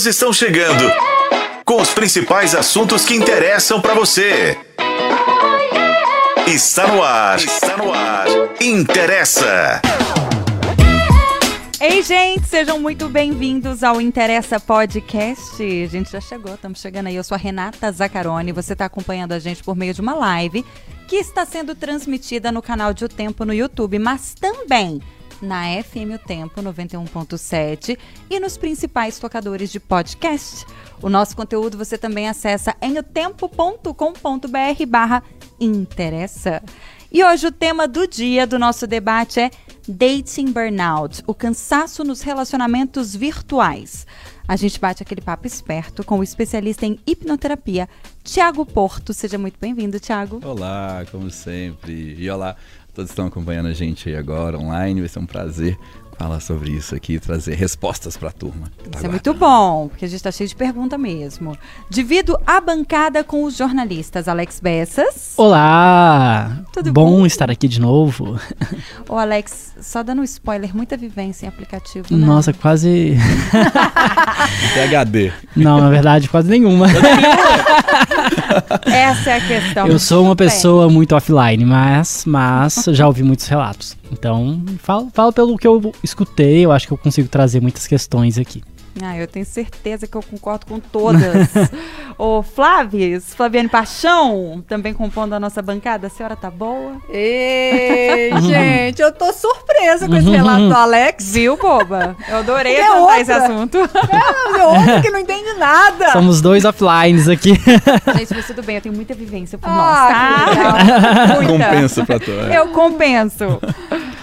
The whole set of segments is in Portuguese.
Elas estão chegando com os principais assuntos que interessam para você. Está no ar. Está no ar. Interessa. Ei, gente, sejam muito bem-vindos ao Interessa Podcast. A gente já chegou, estamos chegando aí. Eu sou a Renata Zaccaroni. Você está acompanhando a gente por meio de uma live que está sendo transmitida no canal de O Tempo no YouTube, mas também na FM O Tempo 91.7 e nos principais tocadores de podcast. O nosso conteúdo você também acessa em otempo.com.br barra interessa. E hoje o tema do dia do nosso debate é Dating Burnout, o cansaço nos relacionamentos virtuais. A gente bate aquele papo esperto com o especialista em hipnoterapia, Tiago Porto. Seja muito bem-vindo, Tiago. Olá, como sempre. E olá, todos estão acompanhando a gente aí agora online. Vai ser um prazer falar sobre isso aqui, trazer respostas para a turma. Isso é muito bom, porque a gente está cheio de pergunta mesmo. Divido a bancada com os jornalistas Alex Bessas. Olá! Tudo bom? bom estar aqui de novo. Ô Alex, só dando um spoiler, muita vivência em aplicativo, né? Nossa, quase... PHD. Não, na verdade, quase nenhuma. Essa é a questão. Eu sou uma pessoa muito offline, mas, mas já ouvi muitos relatos. Então, falo, falo pelo que eu escutei, eu acho que eu consigo trazer muitas questões aqui. Ah, eu tenho certeza que eu concordo com todas. Ô, Flávias, Flaviane Paixão, também compondo a nossa bancada, a senhora tá boa? Ei, gente, eu tô surpresa com esse relato do Alex. Viu, boba? Eu adorei é outra. esse assunto. É, outra que não entende nada. Somos dois offlines aqui. Gente, mas tudo bem, eu tenho muita vivência por ah, nós, tá? Muita. Compensa pra tu. Eu compenso.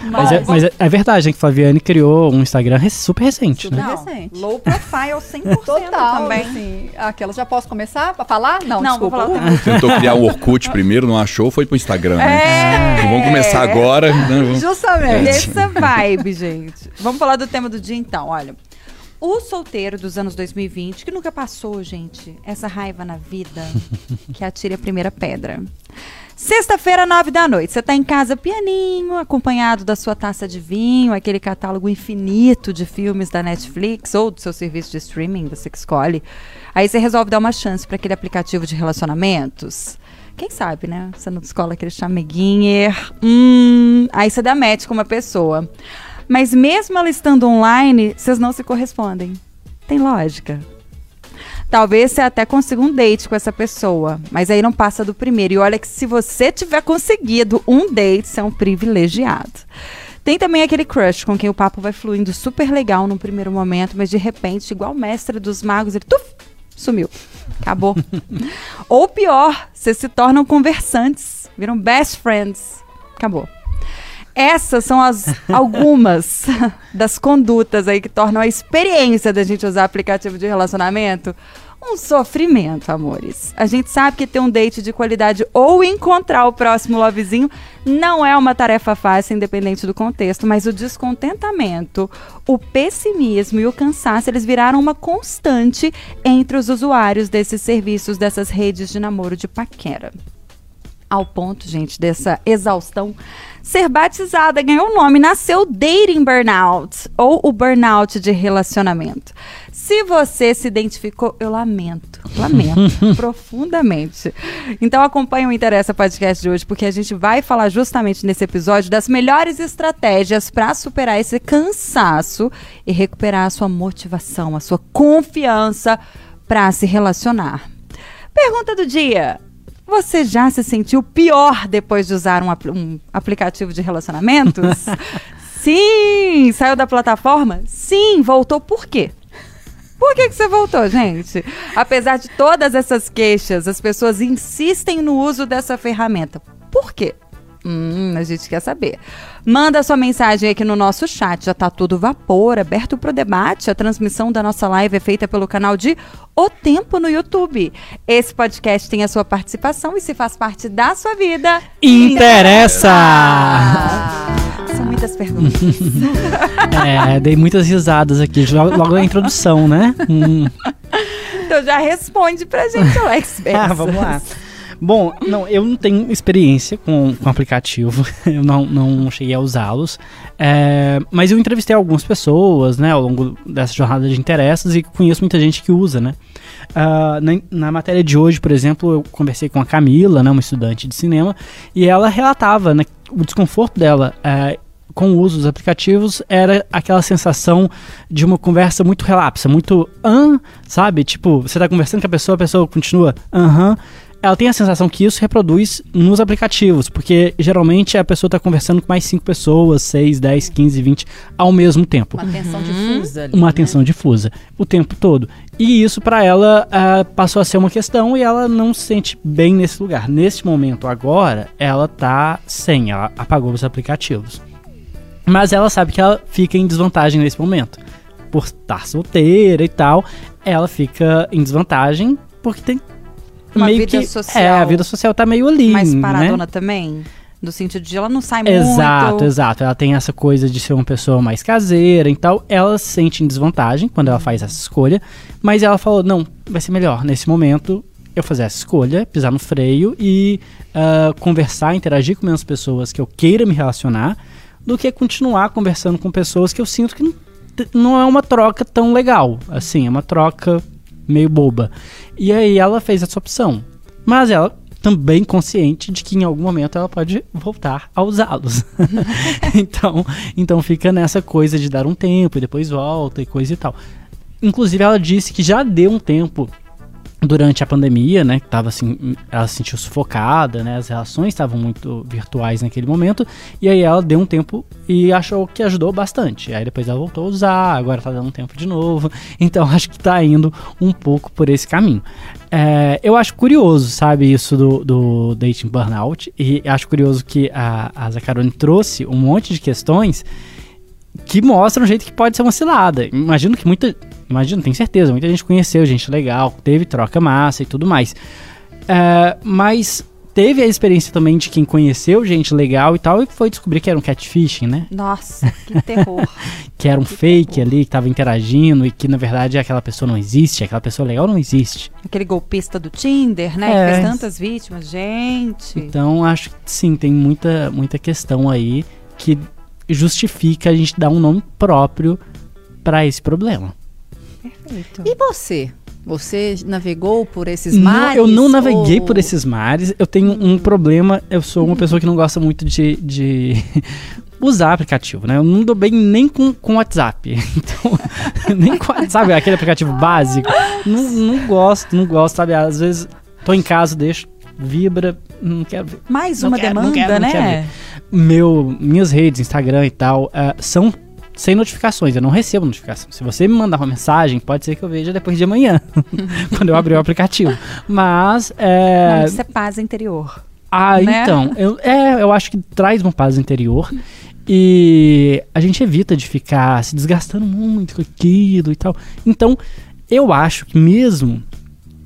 Mas, é, mas é, é, verdade, que Flaviane criou um Instagram super recente, super né? recente. Low profile 100% Total, também. Assim, aquela, já posso começar a falar? Não, não desculpa. Vou falar Tentou criar o Orkut primeiro, não achou, foi pro Instagram, né? É. Vamos começar agora. Né? Justamente. Essa vibe, gente. Vamos falar do tema do dia então, olha. O solteiro dos anos 2020, que nunca passou, gente, essa raiva na vida, que atire a primeira pedra. Sexta-feira, nove da noite. Você está em casa pianinho, acompanhado da sua taça de vinho, aquele catálogo infinito de filmes da Netflix ou do seu serviço de streaming, você que escolhe. Aí você resolve dar uma chance para aquele aplicativo de relacionamentos. Quem sabe, né? Você não escola aquele chameguinho. Hum, aí você dá match com uma pessoa. Mas mesmo ela estando online, vocês não se correspondem. Tem lógica. Talvez você até consiga um date com essa pessoa, mas aí não passa do primeiro. E olha que se você tiver conseguido um date, você é um privilegiado. Tem também aquele crush com quem o papo vai fluindo super legal no primeiro momento, mas de repente, igual o mestre dos magos, ele tuf, sumiu. Acabou. Ou pior, vocês se tornam conversantes, viram best friends. Acabou. Essas são as algumas das condutas aí que tornam a experiência da gente usar aplicativo de relacionamento um sofrimento, amores. A gente sabe que ter um date de qualidade ou encontrar o próximo lovezinho não é uma tarefa fácil, independente do contexto, mas o descontentamento, o pessimismo e o cansaço, eles viraram uma constante entre os usuários desses serviços, dessas redes de namoro de paquera. Ao ponto, gente, dessa exaustão ser batizada, ganhou o nome, nasceu Dating Burnout, ou o burnout de relacionamento. Se você se identificou, eu lamento, lamento profundamente. Então acompanhe o Interessa Podcast de hoje, porque a gente vai falar justamente nesse episódio das melhores estratégias para superar esse cansaço e recuperar a sua motivação, a sua confiança para se relacionar. Pergunta do dia: você já se sentiu pior depois de usar um, um aplicativo de relacionamentos? Sim! Saiu da plataforma? Sim! Voltou por quê? Por que, que você voltou, gente? Apesar de todas essas queixas, as pessoas insistem no uso dessa ferramenta. Por quê? Hum, a gente quer saber. Manda sua mensagem aqui no nosso chat. Já tá tudo vapor, aberto pro debate. A transmissão da nossa live é feita pelo canal de O Tempo no YouTube. Esse podcast tem a sua participação e se faz parte da sua vida. Interessa! São muitas perguntas. é, dei muitas risadas aqui, logo na introdução, né? Hum. Então já responde pra gente, Alex. ah, vamos lá. Bom, não, eu não tenho experiência com, com aplicativo, eu não, não cheguei a usá-los, é, mas eu entrevistei algumas pessoas, né, ao longo dessa jornada de interesses e conheço muita gente que usa, né. Uh, na, na, matéria de hoje, por exemplo, eu conversei com a Camila, né, uma estudante de cinema, e ela relatava né, o desconforto dela uh, com o uso dos aplicativos era aquela sensação de uma conversa muito relapsa, muito ah, sabe? Tipo, você tá conversando com a pessoa, a pessoa continua aham. Uh -huh ela tem a sensação que isso reproduz nos aplicativos, porque geralmente a pessoa está conversando com mais 5 pessoas, 6, 10, 15, 20 ao mesmo tempo. Uma atenção uhum. difusa. Ali, uma né? atenção difusa o tempo todo. E isso para ela uh, passou a ser uma questão e ela não se sente bem nesse lugar. Nesse momento agora, ela tá sem, ela apagou os aplicativos. Mas ela sabe que ela fica em desvantagem nesse momento. Por estar solteira e tal, ela fica em desvantagem porque tem uma meio vida que, social. É, a vida social tá meio ali. Mais paradona né? também. No sentido de ela não sai exato, muito. Exato, exato. Ela tem essa coisa de ser uma pessoa mais caseira e tal. Ela se sente em desvantagem quando ela faz essa escolha. Mas ela falou: não, vai ser melhor nesse momento eu fazer essa escolha, pisar no freio e uh, conversar, interagir com menos pessoas que eu queira me relacionar, do que continuar conversando com pessoas que eu sinto que não, não é uma troca tão legal. Assim, é uma troca meio boba. E aí ela fez essa opção. Mas ela também consciente de que em algum momento ela pode voltar a usá-los. então, então fica nessa coisa de dar um tempo e depois volta e coisa e tal. Inclusive ela disse que já deu um tempo durante a pandemia, né, que tava assim, ela se sentiu sufocada, né, as relações estavam muito virtuais naquele momento, e aí ela deu um tempo e achou que ajudou bastante. Aí depois ela voltou a usar, agora tá dando um tempo de novo, então acho que tá indo um pouco por esse caminho. É, eu acho curioso, sabe, isso do, do dating burnout, e acho curioso que a, a Zacarone trouxe um monte de questões que mostram um jeito que pode ser uma cilada. Imagino que muita imagino, tenho certeza, muita gente conheceu, gente legal, teve troca massa e tudo mais. Uh, mas teve a experiência também de quem conheceu gente legal e tal e foi descobrir que era um catfishing, né? Nossa, que terror. que era um que fake terror. ali, que tava interagindo e que na verdade aquela pessoa não existe, aquela pessoa legal não existe. Aquele golpista do Tinder, né? É. Que fez tantas vítimas, gente. Então acho que sim, tem muita, muita questão aí que justifica a gente dar um nome próprio para esse problema. Perfeito. E você? Você navegou por esses mares? Não, eu não naveguei ou... por esses mares. Eu tenho hum. um problema. Eu sou uma pessoa que não gosta muito de, de usar aplicativo, né? Eu não dou bem nem com, com WhatsApp. Então, nem com, sabe, aquele aplicativo básico. Não, não gosto, não gosto, sabe? Às vezes tô em casa, deixo, vibra, não quero ver. Mais uma quero, demanda, quero, né? Meu, minhas redes, Instagram e tal, uh, são sem notificações, eu não recebo notificação. Se você me mandar uma mensagem, pode ser que eu veja depois de amanhã, quando eu abrir o aplicativo. Mas. É... Não, isso é paz interior. Ah, né? então. Eu, é, eu acho que traz uma paz interior. E a gente evita de ficar se desgastando muito com aquilo e tal. Então, eu acho que mesmo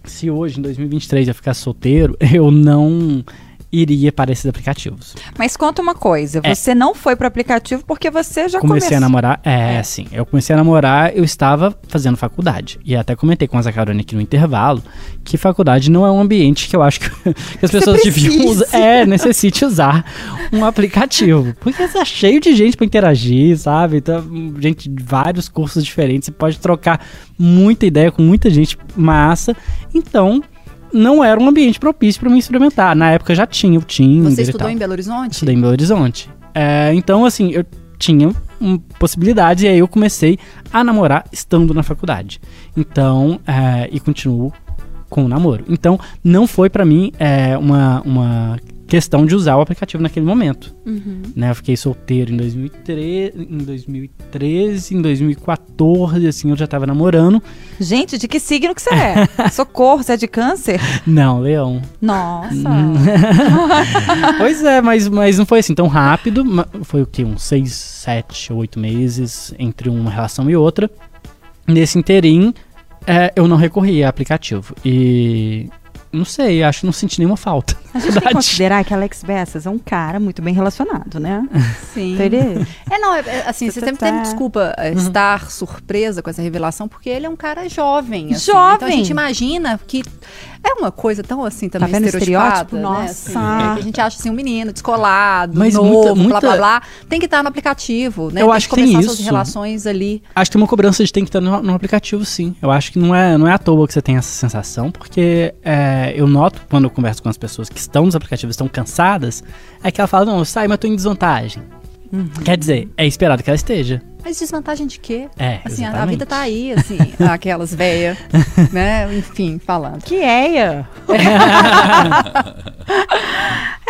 se hoje, em 2023, eu ficar solteiro, eu não iria para esses aplicativos. Mas conta uma coisa, é. você não foi para o aplicativo porque você já comecei começou... a namorar. É, é, sim. Eu comecei a namorar, eu estava fazendo faculdade. E até comentei com a Zacarone aqui no intervalo que faculdade não é um ambiente que eu acho que, que as pessoas deviam usar. É, necessite usar um aplicativo. Porque está cheio de gente para interagir, sabe? Então, gente de vários cursos diferentes. Você pode trocar muita ideia com muita gente massa. Então, não era um ambiente propício para me experimentar. Na época já tinha o Tinder Você estudou em Belo Horizonte? Estudei em Belo Horizonte. É, então, assim, eu tinha possibilidades e aí eu comecei a namorar estando na faculdade. Então, é, e continuo com o namoro. Então, não foi para mim é, uma, uma questão de usar o aplicativo naquele momento. Uhum. Né? Eu fiquei solteiro em 2013, em 2013, em 2014, assim, eu já tava namorando. Gente, de que signo que você é? Socorro, você é de câncer? Não, leão. Nossa! pois é, mas, mas não foi assim tão rápido. Foi o quê? Uns seis, sete, oito meses entre uma relação e outra. Nesse interim, é, eu não recorri a aplicativo. E não sei, acho que não senti nenhuma falta. A gente tem que considerar que Alex Bessas é um cara muito bem relacionado, né? Sim. é, não, é, é assim, você sempre tem desculpa é, uhum. estar surpresa com essa revelação, porque ele é um cara jovem. Assim, jovem! Então a gente imagina que É uma coisa tão assim também Tá vendo estereotipada, estereótipo? né? Nossa. Assim, a gente acha assim um menino descolado, Mas novo, muita- blá muita- blá blá, tem que estar no aplicativo, né? Eu tem acho que que tem começar suas isso. relações ali. Acho que tem uma cobrança de tem que estar no, no aplicativo, sim. Eu acho que não é, não é à toa que você tem essa sensação, porque é, eu noto quando eu converso com as pessoas que estão nos aplicativos estão cansadas, é que ela fala, não, sai, mas eu tô em desvantagem. Quer dizer, é esperado que ela esteja. Mas desvantagem de quê? É, Assim, a, a vida tá aí, assim, aquelas velhas, né? Enfim, falando. Que eia.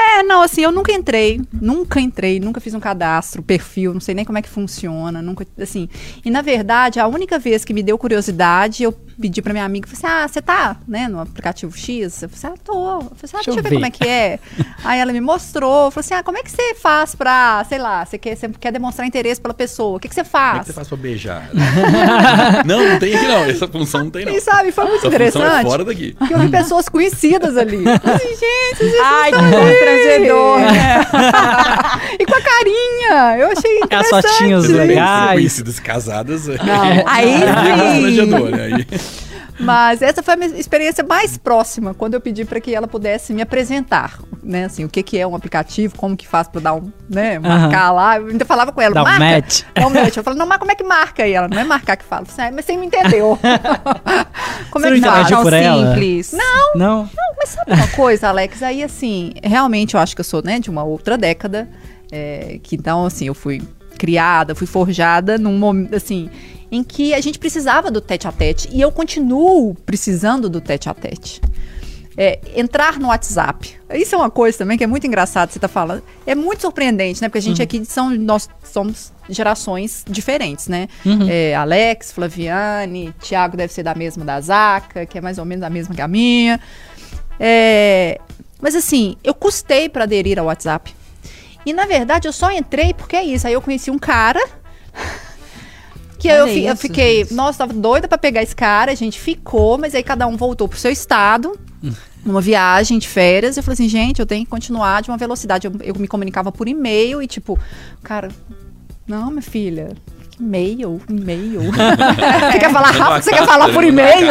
É, não, assim, eu nunca entrei, nunca entrei, nunca fiz um cadastro, perfil, não sei nem como é que funciona, nunca, assim. E na verdade, a única vez que me deu curiosidade, eu pedi pra minha amiga, falei assim, ah, você tá, né, no aplicativo X? Eu falei assim, ah, tô. Eu falei assim, ah, deixa, eu eu ver, ver. como é que é. Aí ela me mostrou, falou assim, ah, como é que você faz pra, sei lá, você quer, você quer demonstrar interesse pela pessoa, o que que você Como é faz? que você faz pra beijar? não, não tem aqui não. Essa função não tem não. E sabe, foi muito Essa função é interessante. fora daqui. que eu vi pessoas conhecidas ali. Assim, gente, vocês Ai, que constrangedor. né? e com a carinha. Eu achei As interessante. fotinhas Você tem legais. conhecidas casadas. Não, Aí é sim. constrangedor, né? Aí, Mas essa foi a minha experiência mais próxima, quando eu pedi para que ela pudesse me apresentar, né, assim, o que que é um aplicativo, como que faz para dar um, né, marcar lá. Eu ainda falava com ela, Dá um marca. match. Dá um match. Eu falei, não, mas como é que marca? E ela, não é marcar que fala. Falei, "Ah, mas você me entendeu. como Você é que faz? simples. Não, Não? não, mas sabe uma coisa, Alex? Aí, assim, realmente eu acho que eu sou, né, de uma outra década. é, que então, assim, eu fui criada, fui forjada num momento, assim, em que a gente precisava do tete a tete. E eu continuo precisando do tete a tete. É, entrar no WhatsApp. Isso é uma coisa também que é muito engraçado você tá falando. É muito surpreendente, né? Porque a gente aqui são nós somos gerações diferentes, né? É, Alex, Flaviane, Thiago deve ser da mesma da Zaca, que é mais ou menos a mesma que a minha. É, mas assim, eu custei para aderir ao WhatsApp. E na verdade eu só entrei porque é isso. Aí eu conheci um cara que eu, fi- eu isso, fiquei, gente. nossa, tava doida pra pegar esse cara, a gente ficou, mas aí cada um voltou pro seu estado. Numa viagem de férias, eu falei assim, gente, eu tenho que continuar de uma velocidade. Eu, eu me comunicava por e-mail e, tipo, cara, não, minha filha, e-mail, e-mail. você quer falar rápido? Você quer falar por e-mail?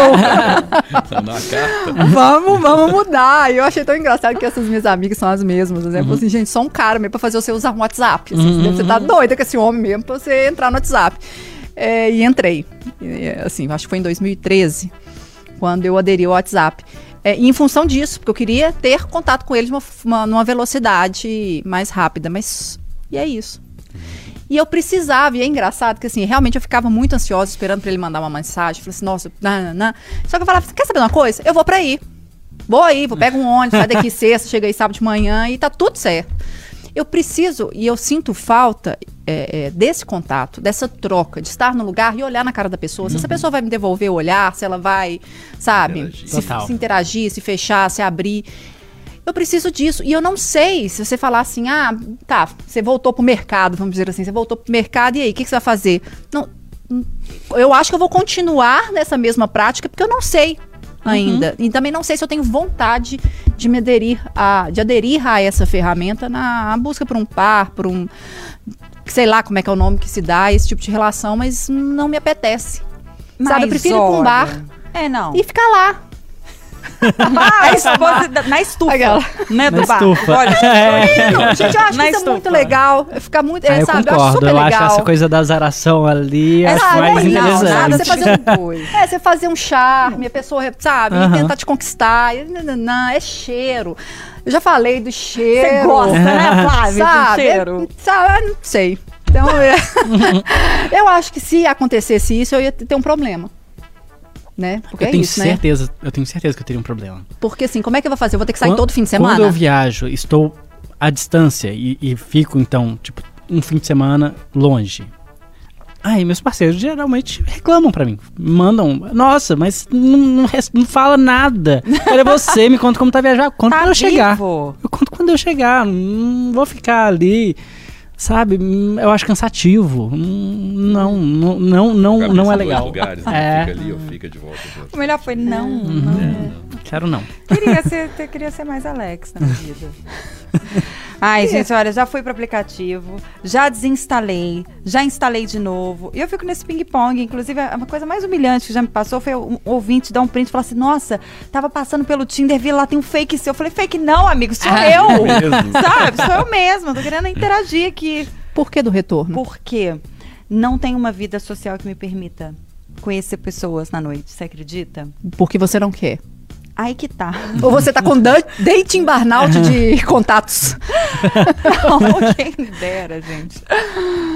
Carta. vamos, vamos mudar. E eu achei tão engraçado que essas minhas amigas são as mesmas. Né? Falei assim, gente, só um cara mesmo pra fazer você usar um WhatsApp. Assim, Você tá doida com esse homem mesmo pra você entrar no WhatsApp. É, e entrei. E, assim, acho que foi em 2013, quando eu aderi ao WhatsApp. É, e em função disso, porque eu queria ter contato com eles numa, uma- numa velocidade mais rápida. Mas. E é isso. E eu precisava, e é engraçado que assim, realmente eu ficava muito ansiosa esperando pra ele mandar uma mensagem. Falei assim, nossa, nananã. Só que eu falava, quer saber uma coisa? Eu vou pra aí. Vou aí, vou pegar um ônibus, sai daqui sexta, chega aí sábado de manhã e tá tudo certo. Eu preciso, e eu sinto falta é, é, desse contato, dessa troca, de estar no lugar e olhar na cara da pessoa. Se essa pessoa vai me devolver o olhar, se ela vai, sabe, Interagir. se, se interagir, se fechar, se abrir. Eu preciso disso. E eu não sei se você falar assim, ah, tá, você voltou pro mercado, vamos dizer assim, você voltou pro mercado e aí, o que, que você vai fazer? Não, eu acho que eu vou continuar nessa mesma prática, porque eu não sei ainda. E também não sei se eu tenho vontade de me aderir a, de aderir a essa ferramenta na busca por um par, por um. Sei lá como é que é o nome que se dá, esse tipo de relação, mas não me apetece. Sabe, eu prefiro ir pra um bar É, não. e ficar lá. a esposa da- na estufa. Aquela. Né, do Na bar. estufa. Olha, É. Gente, eu acho Na que isso é muito legal. Ficar muito. Ah, É, eu sabe, eu acho concordo. super Eu acho legal. essa coisa da zaração ali É, acho sabe, mais não, interessante. nada, Você fazer um, é, você fazer um charme, a pessoa, sabe, Aham. tentar te conquistar. é cheiro. Eu já falei do cheiro. Você gosta, né, Flávia, sabe? cheiro? É, sabe, eu não sei. Então, é, eu acho que se acontecesse isso, eu ia ter um problema. Né? Porque Eu é tenho isso, né? certeza, eu tenho certeza que eu teria um problema. Porque assim, como é que eu vou fazer? Eu vou ter que sair Quan- todo fim de semana? Quando eu viajo, estou à distância e, e fico, então, tipo, um fim de semana longe. Aí meus parceiros geralmente reclamam pra mim. Mandam, nossa, mas não, não, não fala nada. Olha você, me conta como tá viajar. Conta Tá quando eu chegar. vivo. Eu conto quando eu chegar. Não vou ficar ali, sabe? Hum, Eu acho cansativo. Hum, Não, não, não, não, não é legal. lugares, né? É. Fica ali ou fica de volta. O melhor foi não, não. Quero não. Queria ser, queria ser mais Alex na vida. Ai, gente, olha, já fui pro aplicativo, já desinstalei, já instalei de novo. E eu fico nesse ping-pong. Inclusive, a coisa mais humilhante que já me passou foi um ouvinte dar um print e falar assim: Nossa, tava passando pelo Tinder, vi lá tem um fake seu. Eu falei: Fake não, amigo, sou eu. mesmo? Sabe? Sou eu mesma. Tô querendo interagir aqui. Por que do retorno? Por quê? Não tenho uma vida social que me permita conhecer pessoas na noite. Você acredita? Porque você não quer. Aí que tá. Ou você tá com dating burnout de contatos. Não, quem dera, gente.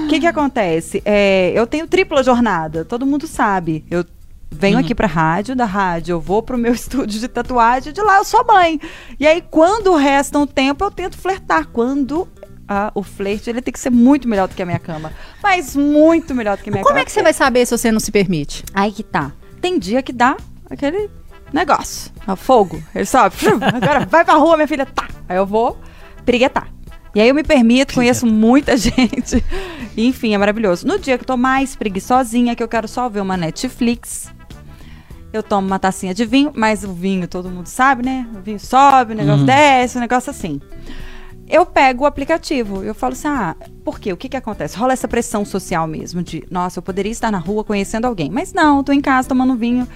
O que que acontece? É, eu tenho tripla jornada, todo mundo sabe. Eu venho aqui pra rádio, da rádio eu vou pro meu estúdio de tatuagem, de lá eu sou mãe. E aí, quando resta um tempo, eu tento flertar. Quando ah, o flerte, ele tem que ser muito melhor do que a minha cama. Mas muito melhor do que a minha Como cama. é que você vai saber se você não se permite? Aí que tá. Tem dia que dá aquele negócio. É fogo. Ele sobe. frum, Agora vai pra rua, minha filha. Tá. Aí eu vou piriguetar. E aí eu me permito, conheço muita gente. Enfim, é maravilhoso. No dia que eu tô mais preguiçosinha, que eu quero só ver uma Netflix, eu tomo uma tacinha de vinho, mas o vinho todo mundo sabe, né? O vinho sobe, o negócio desce, o negócio assim. Eu pego o aplicativo, eu falo assim, ah, por quê? O que que acontece? Rola essa pressão social mesmo de, nossa, eu poderia estar na rua conhecendo alguém, mas não, tô em casa tomando vinho,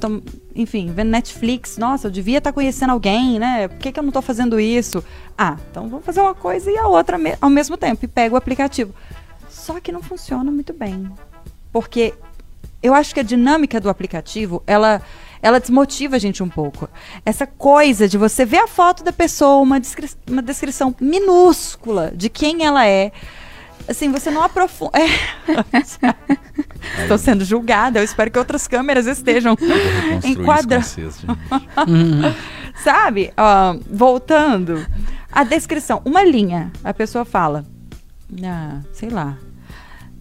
tom- enfim, vendo Netflix, nossa, eu devia estar conhecendo alguém, né? Por que que eu não tô fazendo isso? Ah, então vamos fazer uma coisa e a outra ao mesmo tempo, e pego o aplicativo. Só que não funciona muito bem, porque eu acho que a dinâmica do aplicativo, ela, ela desmotiva a gente um pouco. Essa coisa de você ver a foto da pessoa, uma, descri uma descrição minúscula de quem ela é. Assim, você não aprofunda. É. Estou sendo julgada. Eu espero que outras câmeras estejam enquadrando. Sabe? Voltando. A descrição. Uma linha. A pessoa fala. Ah, sei lá.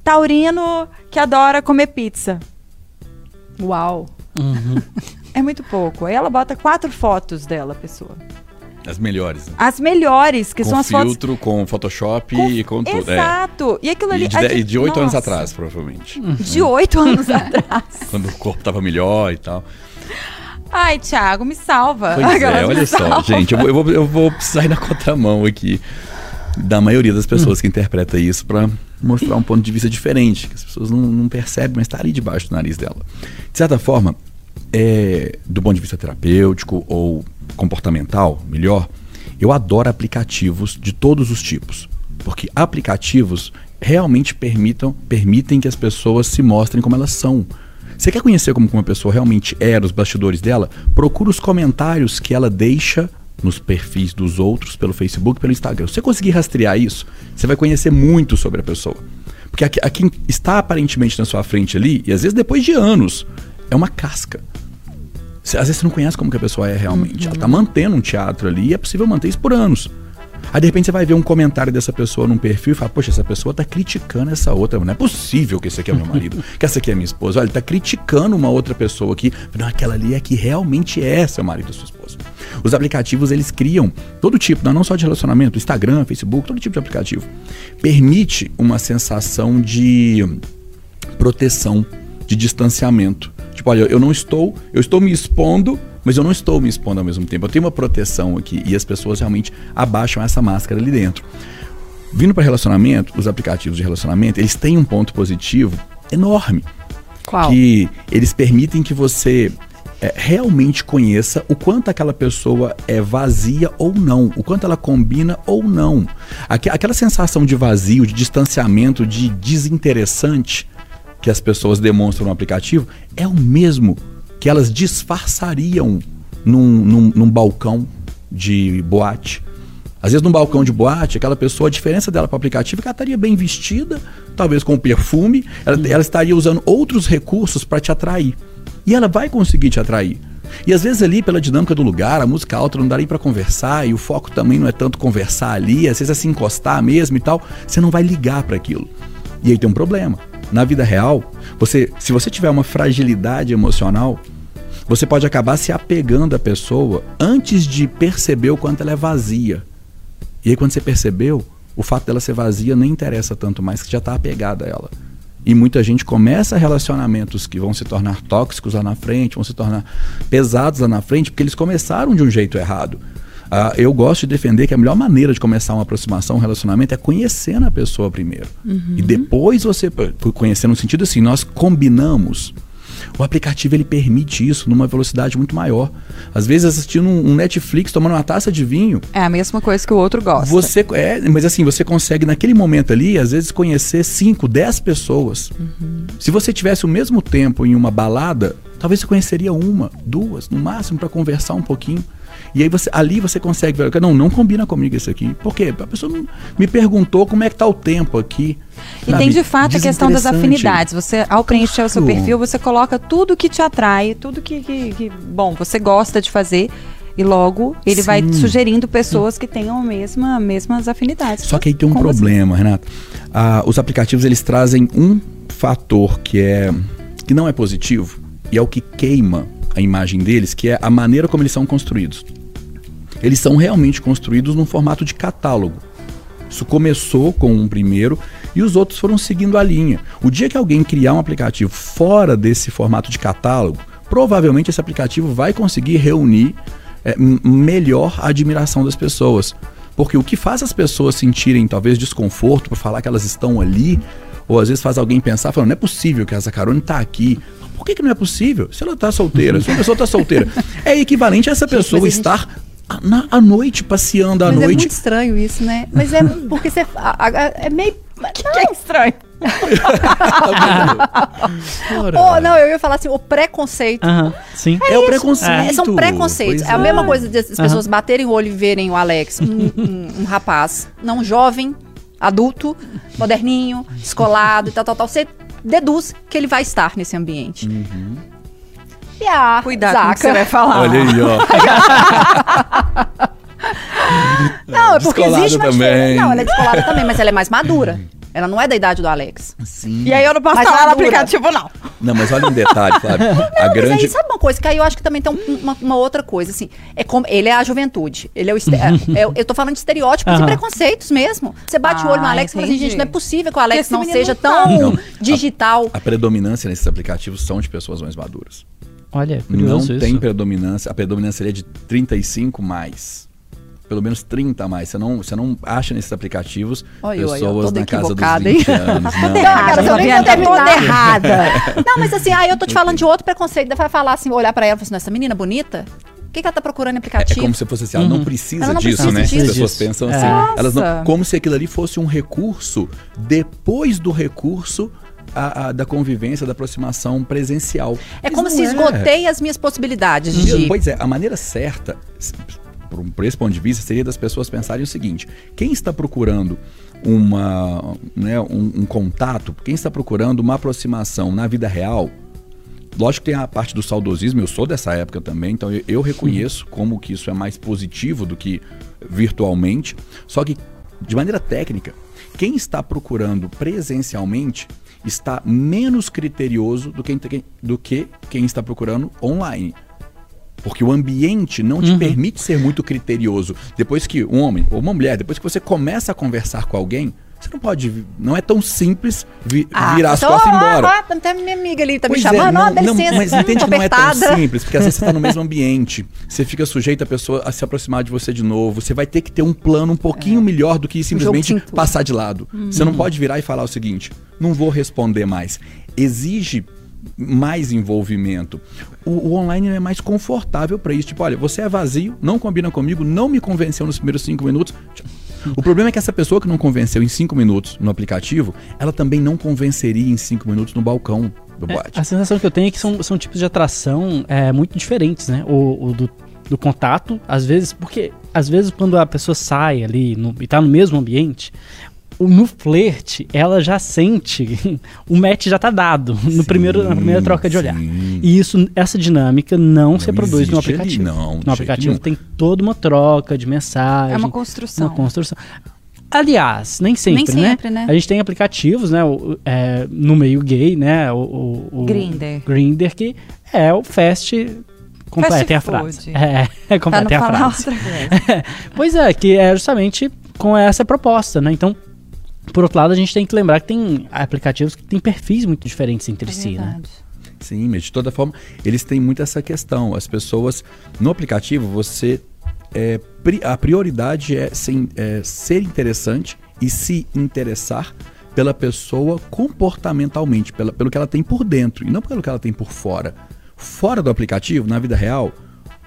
Taurino que adora comer pizza. Uau. É muito pouco. Aí ela bota quatro fotos dela, pessoa. As melhores. né? As melhores, que com são as fotos. filtro, com Photoshop com- e com tudo. é. Exato. E aquilo ali. E de, a de- e anos atrás, provavelmente. De oito anos atrás. Quando o corpo tava melhor e tal. Ai, Thiago, me salva. Pois é, olha só, salva. gente, eu vou, eu, vou, eu vou precisar ir na contramão aqui da maioria das pessoas que interpreta isso pra mostrar um ponto de vista diferente, que as pessoas não, não percebem, mas tá ali debaixo do nariz dela. De certa forma, é, do ponto de vista terapêutico ou comportamental, melhor, eu adoro aplicativos de todos os tipos, porque aplicativos realmente permitam, permitem que as pessoas se mostrem como elas são. Você quer conhecer como uma pessoa realmente é, os bastidores dela? Procura os comentários que ela deixa nos perfis dos outros pelo Facebook, pelo Instagram. Se você conseguir rastrear isso, você vai conhecer muito sobre a pessoa. Porque a, a quem está aparentemente na sua frente ali, e às vezes depois de anos, é uma casca. Às vezes você não conhece como que a pessoa é realmente. Ela tá mantendo um teatro ali e é possível manter isso por anos. Aí de repente você vai ver um comentário dessa pessoa num perfil e fala, poxa, essa pessoa tá criticando essa outra. Não é possível que esse aqui é meu marido, que essa aqui é minha esposa. Olha, ele tá criticando uma outra pessoa aqui. Não, aquela ali é que realmente é seu marido ou sua esposa. Os aplicativos, eles criam todo tipo, não só de relacionamento, Instagram, Facebook, todo tipo de aplicativo. Permite uma sensação de proteção, de distanciamento. Tipo, olha, eu não estou, eu estou me expondo, mas eu não estou me expondo ao mesmo tempo. Eu tenho uma proteção aqui e as pessoas realmente abaixam essa máscara ali dentro. Vindo para relacionamento, os aplicativos de relacionamento, eles têm um ponto positivo enorme, Qual? que eles permitem que você é, realmente conheça o quanto aquela pessoa é vazia ou não, o quanto ela combina ou não. Aque- aquela sensação de vazio, de distanciamento, de desinteressante que as pessoas demonstram no aplicativo é o mesmo que elas disfarçariam num, num, num balcão de boate. Às vezes, num balcão de boate, aquela pessoa, a diferença dela para o aplicativo é que ela estaria bem vestida, talvez com perfume, ela, ela estaria usando outros recursos para te atrair. E ela vai conseguir te atrair. E às vezes ali, pela dinâmica do lugar, a música alta não dá nem para conversar, e o foco também não é tanto conversar ali, às vezes é se encostar mesmo e tal, você não vai ligar para aquilo. E aí tem um problema. Na vida real, você, se você tiver uma fragilidade emocional, você pode acabar se apegando à pessoa antes de perceber o quanto ela é vazia. E aí, quando você percebeu, o fato dela ser vazia nem interessa tanto mais, que já está apegada a ela. E muita gente começa relacionamentos que vão se tornar tóxicos lá na frente, vão se tornar pesados lá na frente, porque eles começaram de um jeito errado. Ah, eu gosto de defender que a melhor maneira de começar uma aproximação, um relacionamento, é conhecendo a pessoa primeiro. E depois você, conhecendo no sentido assim, nós combinamos. O aplicativo ele permite isso numa velocidade muito maior. Às vezes assistindo um Netflix, tomando uma taça de vinho, É a mesma coisa que o outro gosta. você é, mas assim, você consegue naquele momento ali, às vezes conhecer 5, 10 pessoas. Se você tivesse o mesmo tempo em uma balada, talvez você conheceria uma, duas, no máximo para conversar um pouquinho. E aí você ali você consegue ver, não, não combina comigo isso aqui. Por quê? A pessoa não- me perguntou como é que tá o tempo aqui. E sabe? tem de fato a questão das afinidades. Você, ao preencher o seu Claro. perfil, você coloca tudo que te atrai, tudo que, que, que, bom, você gosta de fazer. E logo ele vai Sim. sugerindo pessoas que tenham a mesma, mesmas afinidades. Só que aí tem um problema, Renato. Ah, os aplicativos eles trazem um fator que é que não é positivo e é o que queima a imagem deles, que é a maneira como eles são construídos. Eles são realmente construídos num formato de catálogo. Isso começou com um primeiro e os outros foram seguindo a linha. O dia que alguém criar um aplicativo fora desse formato de catálogo, provavelmente esse aplicativo vai conseguir reunir é, melhor a admiração das pessoas. Porque o que faz as pessoas sentirem talvez desconforto por falar que elas estão ali, ou às vezes faz alguém pensar, falando, não é possível que a Zacarone está aqui. Por que, que não é possível? Se ela está solteira, se uma pessoa está solteira, é equivalente a essa pessoa gente- estar na, à noite, passeando à Mas é noite. muito estranho isso, né? Mas é porque você. a- a- É meio. Que é estranho. Oh, não, eu ia falar assim, o preconceito. Aham, sim. É, o preconceito. É, são preconceitos. Pois É a mesma coisa de as pessoas baterem o olho e verem o Alex, um, um- um rapaz, não jovem, adulto, moderninho, descolado e tal, tal, tal. Você deduz que ele vai estar nesse ambiente. Uhum. E a Cuidado com o que você Zaca- vai falar. Olha aí, ó. Não, é porque existe uma também. Não, ela é descolada também, mas ela é mais madura. Ela não é da idade do Alex. Sim. E aí eu não posso Mas falar no aplicativo, não. Não, mas olha um detalhe, Flávio. A Mas aí, grande. sabe uma coisa? Que aí eu acho que também tem um- uma, uma outra coisa, assim. É como, ele é a juventude. Ele é o. este- é- é- eu tô falando de estereótipos e Aham. preconceitos mesmo. Você bate o olho no Ah, Alex e fala assim, entendi. gente, não é possível que o Alex não seja não tá. tão Não, digital. A predominância nesses aplicativos são de pessoas mais maduras. Olha, Não curioso tem isso. predominância. A predominância seria de 35 mais. Pelo menos 30 a mais. Você não, você não acha nesses aplicativos eu ó, pessoas toda na casa dos equivocada, 20 hein? anos. Não. Não, cara, tá tá toda toda errada. Não, mas assim, aí eu tô te falando de outro preconceito. Vai falar assim, olhar pra ela e falar assim, "Nossa, essa menina bonita? O que, que ela tá procurando em É aplicativo? como se fosse assim, ela não precisa Ela não disso, precisa né? disso. As pessoas pensam É. assim. Elas não, como se aquilo ali fosse um recurso depois do recurso a- a- da convivência, da aproximação presencial. É Mas como se é. esgotei as minhas possibilidades, Gigi. Pois é, a maneira certa, por, um- por esse ponto de vista, seria das pessoas pensarem o seguinte: quem está procurando uma, né, um, um contato, quem está procurando uma aproximação na vida real, lógico que tem a parte do saudosismo, eu sou dessa época também, então eu, eu reconheço como que isso é mais positivo do que virtualmente, só que de maneira técnica, quem está procurando presencialmente está menos criterioso do que, do que quem está procurando online. Porque o ambiente não te permite ser muito criterioso. Depois que um homem ou uma mulher, depois que você começa a conversar com alguém, você não pode. Não é tão simples vi- virar as então, costas e ir embora. Tem até minha amiga ali, tá me Pois é, chamando. ó, não, dá não, licença. mas entende tô que não é tão simples, porque às vezes você está no mesmo ambiente, você fica sujeito a pessoa a se aproximar de você de novo, você vai ter que ter um plano um pouquinho melhor do que simplesmente passar de lado. Você não pode virar e falar o seguinte: não vou responder mais. Exige mais envolvimento. O, o online é mais confortável para isso. Tipo, olha, você é vazio, não combina comigo, não me convenceu nos primeiros cinco minutos. O problema é que essa pessoa que não convenceu em cinco minutos no aplicativo, ela também não convenceria em cinco minutos no balcão do É, boate. a sensação que eu tenho é que são, são tipos de atração é, muito diferentes, né? O, o do, do contato, às vezes, porque às vezes quando a pessoa sai ali no, e tá no mesmo ambiente, no flerte, ela já sente, o match já tá dado no primeiro, na primeira troca de olhar. sim. E isso, essa dinâmica não, se Não reproduz no existe ali, aplicativo. não, no aplicativo nenhum. tem toda uma troca de mensagem. É uma construção. Uma construção. Aliás, nem sempre, Nem né? sempre, né? A gente tem aplicativos, né? o- é, no meio gay, né? O, o, o Grindr. Grindr, que é o fast. Completem a frase. É, Pra não completem a frase. pois é, que é justamente com essa proposta, né? Então, por outro lado, a gente tem que lembrar que tem aplicativos que têm perfis muito diferentes entre É si, né? verdade. Sim, mas de toda forma, eles têm muito essa questão. As pessoas, no aplicativo, você é, a prioridade é, sem- é ser interessante e se interessar pela pessoa comportamentalmente, pela- pelo que ela tem por dentro e não pelo que ela tem por fora. Fora do aplicativo, na vida real,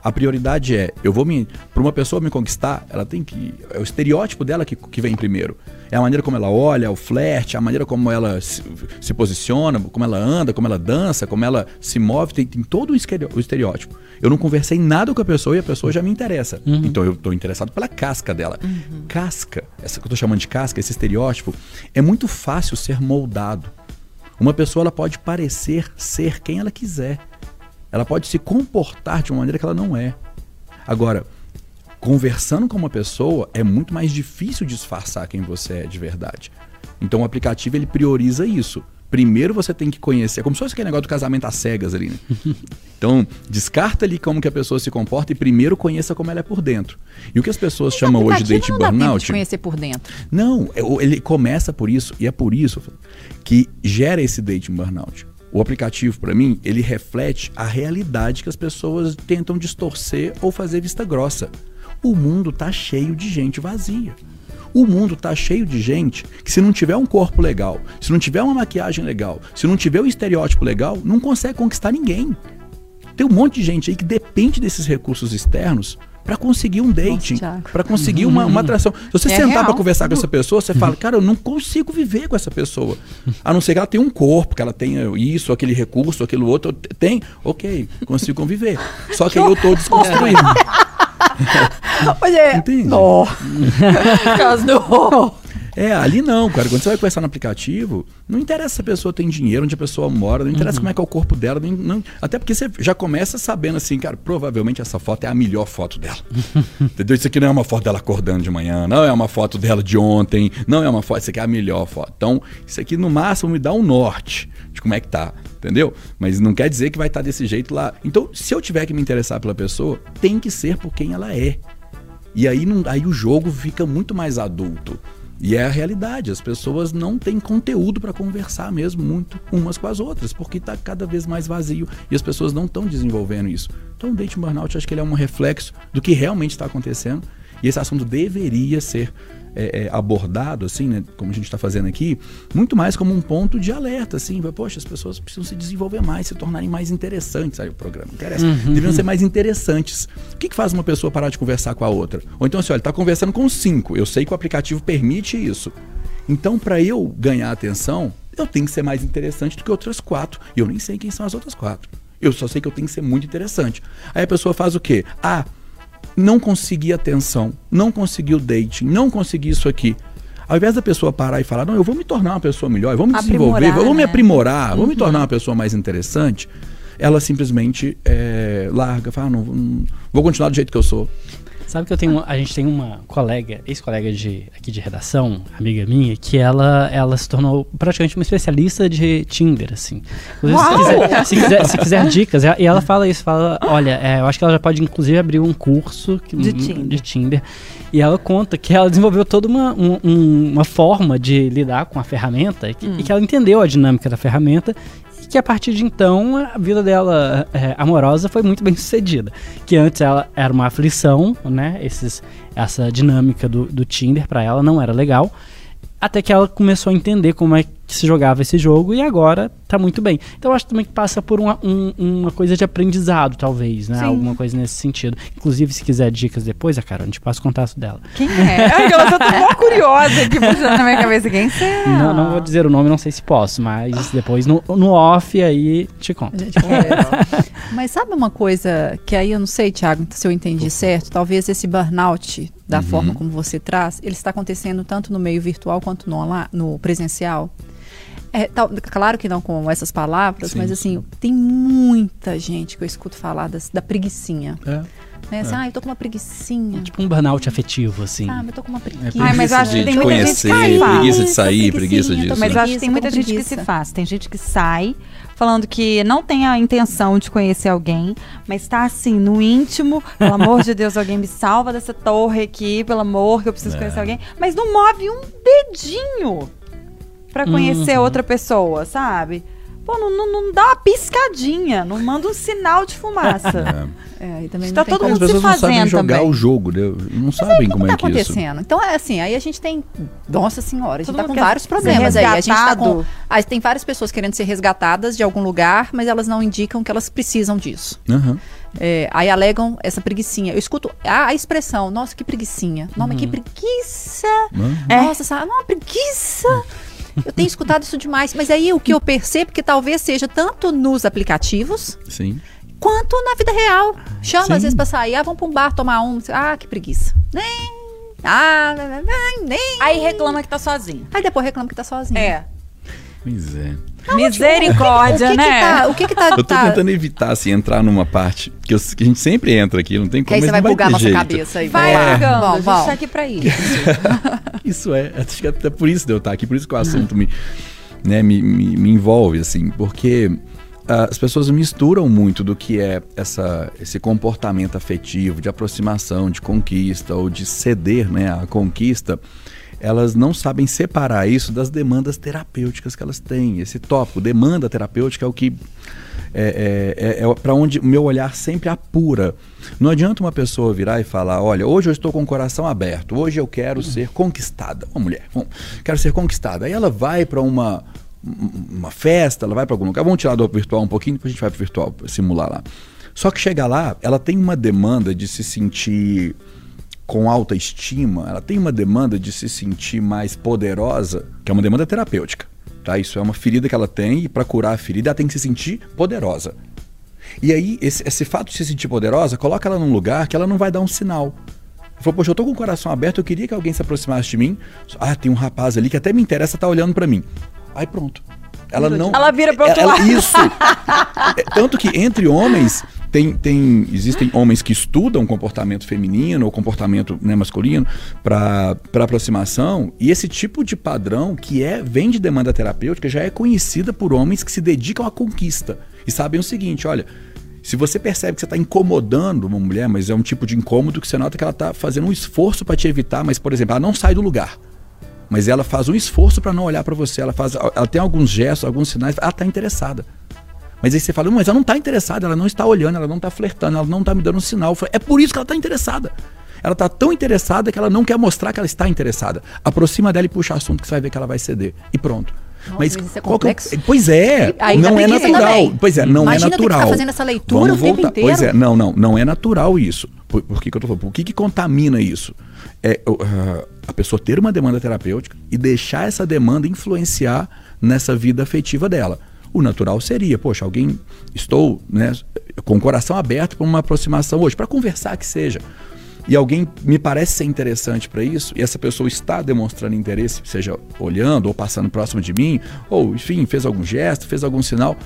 a prioridade é, eu vou me. Para uma pessoa me conquistar, ela tem que. É o estereótipo dela que, que vem primeiro. É a maneira como ela olha, o flerte, a maneira como ela se, se posiciona, como ela anda, como ela dança, como ela se move, tem, tem todo o estere- o estereótipo. Eu não conversei nada com a pessoa e a pessoa já me interessa. Então eu estou interessado pela casca dela. Casca, essa que eu tô chamando de casca, esse estereótipo, é muito fácil ser moldado. Uma pessoa ela pode parecer ser quem ela quiser. Ela pode se comportar de uma maneira que ela não é. Agora, conversando com uma pessoa é muito mais difícil disfarçar quem você é de verdade. Então o aplicativo ele prioriza isso. Primeiro você tem que conhecer, é como se fosse aquele negócio do casamento às cegas ali, né? Então, descarta ali como que a pessoa se comporta e primeiro conheça como ela é por dentro. E o que as pessoas chamam hoje de date não dá tempo de burnout. conhecer por dentro. Não, é- ele começa por isso, e é por isso que gera esse dating burnout. O aplicativo, para mim, ele reflete a realidade que as pessoas tentam distorcer ou fazer vista grossa. O mundo tá cheio de gente vazia. O mundo tá cheio de gente que se não tiver um corpo legal, se não tiver uma maquiagem legal, se não tiver um estereótipo legal, não consegue conquistar ninguém. Tem um monte de gente aí que depende desses recursos externos para conseguir um dating, para conseguir uma, uma atração. Se você É sentar para conversar com essa pessoa, você fala, cara, eu não consigo viver com essa pessoa. A não ser que ela tenha um corpo, que ela tenha isso, aquele recurso, aquilo outro. Tem, ok, consigo conviver. Só que aí eu tô desconstruindo. Olha, Entende? Nó. Caso não. É, ali não, cara. Quando você vai conversar no aplicativo, não interessa se a pessoa tem dinheiro, onde a pessoa mora, não interessa como é que é o corpo dela. nem- não- até porque você já começa sabendo assim, cara, provavelmente essa foto é a melhor foto dela. Entendeu? Isso aqui não é uma foto dela acordando de manhã, não é uma foto dela de ontem, não é uma foto, isso aqui é a melhor foto. Então, isso aqui no máximo me dá um norte de como é que tá, entendeu? Mas não quer dizer que vai estar desse jeito lá. Então, se eu tiver que me interessar pela pessoa, tem que ser por quem ela é. E aí, não, aí o jogo fica muito mais adulto. E é a realidade, as pessoas não têm conteúdo para conversar mesmo muito umas com as outras, porque está cada vez mais vazio e as pessoas não estão desenvolvendo isso. Então o dating burnout acho que ele é um reflexo do que realmente está acontecendo e esse assunto deveria ser é, é, abordado, assim, né, como a gente está fazendo aqui, muito mais como um ponto de alerta, assim, vai, poxa, as pessoas precisam se desenvolver mais, se tornarem mais interessantes, aí o programa interessa, deveriam ser mais interessantes. O que, que faz uma pessoa parar de conversar com a outra? Ou então, assim, olha, está conversando com cinco, eu sei que o aplicativo permite isso. Então, para eu ganhar atenção, eu tenho que ser mais interessante do que outras quatro. E eu nem sei quem são as outras quatro. Eu só sei que eu tenho que ser muito interessante. Aí a pessoa faz o quê? Ah, não consegui atenção, não consegui o dating, não consegui isso aqui. Ao invés da pessoa parar e falar, não, eu vou me tornar uma pessoa melhor, eu vou me Aprimorar, desenvolver, eu vou me né? aprimorar, vou me tornar uma pessoa mais interessante, ela simplesmente é, larga, fala, não, não- vou continuar do jeito que eu sou. Sabe que eu tenho, a gente tem uma colega, ex-colega de aqui de redação, amiga minha, que ela, ela se tornou praticamente uma especialista de Tinder, assim. Se quiser, se, quiser, se quiser dicas, e ela fala isso, fala, olha, é, eu acho que ela já pode inclusive abrir um curso que- De um- Tinder. de Tinder. E ela conta que ela desenvolveu toda uma, um- um- uma forma de lidar com a ferramenta e que, e que ela entendeu a dinâmica da ferramenta que a partir de então a vida dela é, amorosa foi muito bem sucedida. Que antes ela era uma aflição, né? Esses, essa dinâmica do, do Tinder pra ela não era legal. Até que ela começou a entender como é que se jogava esse jogo e agora tá muito bem. Então eu acho também que passa por uma, um- uma coisa de aprendizado, talvez, né? Sim. Alguma coisa nesse sentido. Inclusive, se quiser dicas depois, a Carol, a gente passa o contato dela. Quem é? Ai, eu tô mó curiosa aqui puxando na minha cabeça. Quem será? Não, não vou dizer o nome, não sei se posso, mas depois no, no off aí te conto. A gente. Mas sabe uma coisa que aí eu não sei, Thiago, se eu entendi certo? Talvez esse burnout, da forma como você traz, ele está acontecendo tanto no meio virtual quanto no, onla- no presencial. É, tal- claro que não com essas palavras, Sim, mas assim, tem muita gente que eu escuto falar das- da preguicinha. É. Né? Assim, ah, eu tô com uma preguicinha. Tipo um burnout afetivo, assim. Ah, eu tô com uma preguiça. Ai, mas eu acho que de, tem muita gente que conhecer, faz. preguiça de sair, Preguiça, preguiça preguiça, disso. Mas eu né? acho que tem muita Preguiça, gente com que se preguiça. faz. Tem gente que sai falando que não tem a intenção de conhecer alguém, mas tá assim, no íntimo, pelo amor de Deus, alguém me salva dessa torre aqui, pelo amor que eu preciso É. conhecer alguém, mas não move um dedinho pra conhecer Uhum. outra pessoa, sabe? Pô, não, não, não dá uma piscadinha, não manda um sinal de fumaça. É. É, aí também Está todo mundo se pessoas não sabem fazendo jogar também. o jogo, né? não sabem O como que é tá que é isso. acontecendo? Então, é assim, aí a gente tem. Nossa senhora, a gente Todo tá com vários problemas aí. A gente tá com. Aí tem várias pessoas querendo ser resgatadas de algum lugar, mas elas não indicam que elas precisam disso. Aham. É, aí alegam essa preguicinha. Eu escuto a, a expressão, nossa, que preguicinha. Não, Uhum. mas que preguiça. É. Nossa, essa, não, preguiça. Eu tenho escutado isso demais. Mas aí o que eu percebo que talvez seja tanto nos aplicativos Sim. quanto na vida real. Chama Sim. às vezes pra sair, ah, vamos pra um bar tomar um. Ah, que preguiça. Nem. Ah, nem, nem. Aí reclama que tá sozinho. Aí depois reclama que tá sozinho. É. Pois é. Misericórdia, o que né? Que tá, o que que tá... Eu tô tá- tentando evitar, assim, entrar numa parte que, eu- que a gente sempre entra aqui, não tem Que como, aí mas você vai não vai bugar nossa jeito. cabeça aí. Vai É. ligando, Vamos, a gente vamos. tá aqui pra isso. Isso é, acho que até por isso de eu estar aqui, por isso que o assunto me, né, me, me, me envolve, assim, porque ah, as pessoas misturam muito do que é essa, esse comportamento afetivo, de aproximação, de conquista ou de ceder né, à conquista. Elas não sabem separar isso das demandas terapêuticas que elas têm. Esse tópico, demanda terapêutica, é o que é, é, é, para onde o meu olhar sempre apura. Não adianta uma pessoa virar e falar: olha, hoje eu estou com o coração aberto, hoje eu quero ser conquistada. Uma mulher, bom, quero ser conquistada. Aí ela vai para uma, uma festa, ela vai para algum lugar. Vamos tirar do virtual um pouquinho, depois a gente vai para virtual simular lá. Só que chega lá, ela tem uma demanda de se sentir com autoestima, ela tem uma demanda de se sentir mais poderosa, que é uma demanda terapêutica. Tá? Isso é uma ferida que ela tem e para curar a ferida ela tem que se sentir poderosa. E aí, esse, esse fato de se sentir poderosa, coloca ela num lugar que ela não vai dar um sinal. Falou, poxa, eu tô com o coração aberto, eu queria que alguém se aproximasse de mim. Ah, tem um rapaz ali que até me interessa, tá olhando para mim. Aí pronto. Ela não. Ela vira pro outro ela- lado. Isso. É, tanto que entre homens tem, tem existem homens que estudam comportamento feminino ou comportamento né, masculino para aproximação e esse tipo de padrão que é vem de demanda terapêutica já é conhecida por homens que se dedicam à conquista e sabem o seguinte, olha, se você percebe que você está incomodando uma mulher, mas é um tipo de incômodo que você nota que ela está fazendo um esforço para te evitar, mas por exemplo, ela não sai do lugar. Mas ela faz um esforço para não olhar para você. Ela faz, ela tem alguns gestos, alguns sinais. Ela está interessada. Mas aí você fala, mas ela não está interessada, ela não está olhando, ela não está flertando, ela não está me dando um sinal. Falei, é por isso que ela está interessada. Ela está tão interessada que ela não quer mostrar que ela está interessada. Aproxima dela e puxa assunto que você vai ver que ela vai ceder. E pronto. Mas isso é é o- complexo. pois é, não é natural. Pois é, não Imagina é natural. ficar fazendo essa leitura Vamos o tempo voltar. Pois inteiro. é, não, não, não é natural isso. Por, por que, que eu tô falando? Por que, que contamina isso? É o- ah, a pessoa ter uma demanda terapêutica e deixar essa demanda influenciar nessa vida afetiva dela. O natural seria, poxa, alguém estou né, com o coração aberto para uma aproximação hoje, para conversar que seja. E alguém me parece ser interessante para isso, e essa pessoa está demonstrando interesse, seja olhando ou passando próximo de mim, ou enfim, fez algum gesto, fez algum sinal.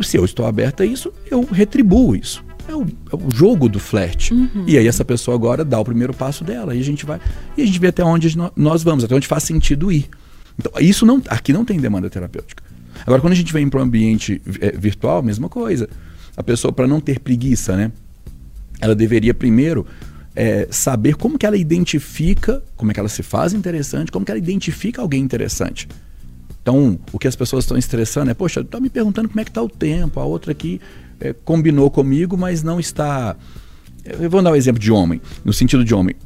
Se eu estou aberto a isso, eu retribuo isso. É o, é o jogo do flerte. E aí essa pessoa agora dá o primeiro passo dela. E a gente vai. E a gente vê até onde nó- nós vamos, até onde faz sentido ir. Então, isso não. Aqui não tem demanda terapêutica. Agora, quando a gente vem para um ambiente eh, virtual, mesma coisa. A pessoa, para não ter preguiça, né? Ela deveria primeiro eh, saber como que ela identifica, como é que ela se faz interessante, como que ela identifica alguém interessante. Então, o que as pessoas estão estressando é, poxa, tá me perguntando como é que tá o tempo, a outra aqui eh, combinou comigo, mas não está. Eu vou dar um exemplo de homem, no sentido de homem.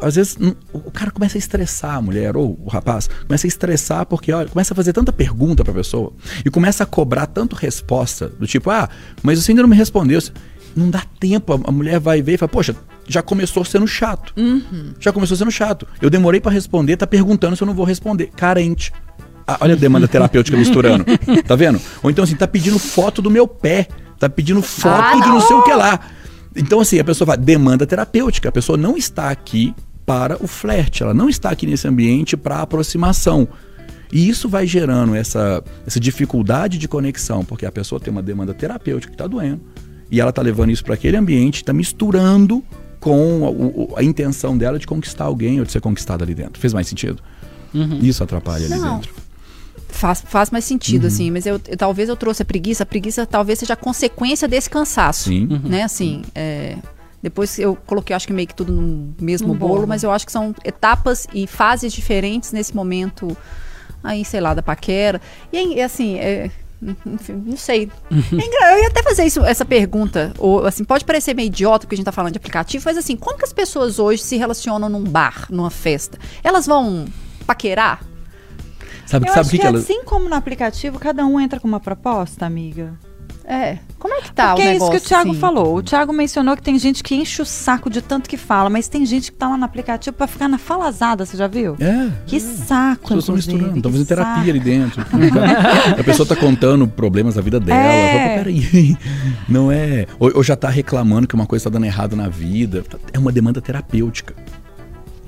Às vezes o cara começa a estressar a mulher, ou o rapaz, começa a estressar porque olha, começa a fazer tanta pergunta pra pessoa e começa a cobrar tanto resposta, do tipo, ah, mas você ainda não me respondeu. Não dá tempo, a mulher vai ver e fala, poxa, já começou sendo chato. Já começou sendo chato. Eu demorei pra responder, tá perguntando se eu não vou responder. Carente. Ah, olha a demanda terapêutica misturando. Tá vendo? Ou então assim, tá pedindo foto do meu pé. Tá pedindo foto de não sei o que lá. Então assim, a pessoa fala, demanda terapêutica. A pessoa não está aqui para o flerte. Ela não está aqui nesse ambiente para aproximação. E isso vai gerando essa, essa dificuldade de conexão, porque a pessoa tem uma demanda terapêutica que está doendo. E ela está levando isso para aquele ambiente, está misturando com a, o- a intenção dela de conquistar alguém ou de ser conquistada ali dentro. Fez mais sentido? Isso atrapalha ali Não. dentro. Faz, faz mais sentido, assim, mas eu, eu- talvez eu trouxe a preguiça. A preguiça talvez seja a consequência desse cansaço. Sim. Né, assim, é, depois eu coloquei, acho que meio que tudo no mesmo Num bolo, bolo. mas eu acho que são etapas e fases diferentes nesse momento, aí, sei lá, da paquera. E assim, é, Enfim, não sei. É Eu ia até fazer isso, essa pergunta. Ou, assim, pode parecer meio idiota porque a gente tá falando de aplicativo, mas assim, como que as pessoas hoje se relacionam num bar, numa festa? Elas vão paquerar? Sabe, Eu sabe acho o que, que, que ela. assim como no aplicativo, cada um entra com uma proposta, amiga. É. Como é que tá Porque o é negócio? isso que o Thiago assim? falou. O Thiago mencionou que tem gente que enche o saco de tanto que fala, mas tem gente que tá lá no aplicativo pra ficar na falazada, você já viu? É. Que saco, As pessoas estão misturando, estão fazendo terapia saco. ali dentro. a pessoa tá contando problemas da vida dela. É. Fala, "Pô, peraí, não é. Ou, ou já tá reclamando que uma coisa tá dando errado na vida. É uma demanda terapêutica.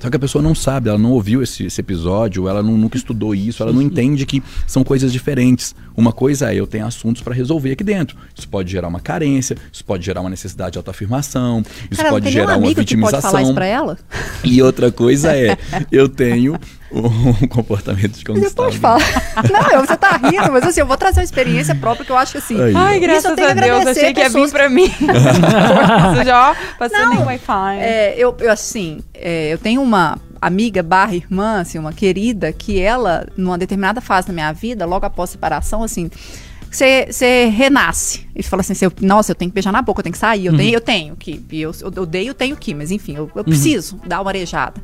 Só que a pessoa não sabe, ela não ouviu esse, esse episódio, ela não- nunca estudou isso, ela não entende que são coisas diferentes. Uma coisa é eu tenho assuntos para resolver aqui dentro. Isso pode gerar uma carência, isso pode gerar uma necessidade de autoafirmação, isso Cara, pode gerar uma amigo que pode falar isso vitimização. pra ela? E outra coisa é, eu tenho um comportamento de Você conquistado. pode falar. Não, você tá rindo, mas assim, eu vou trazer uma experiência própria que eu acho que assim. Aí, Ai, Isso graças eu tenho a Deus, agradecer achei que ia vir pra mim. Já, passando em Wi-Fi. É, eu, eu, assim, é, eu tenho uma amiga barra irmã, assim, uma querida, que ela, numa determinada fase da minha vida, logo após a separação, assim, você renasce. E fala assim, cê, nossa, eu tenho que beijar na boca, eu tenho que sair, eu, tenho, eu tenho que. Eu, eu odeio, eu tenho que, mas enfim, eu, eu preciso dar uma arejada.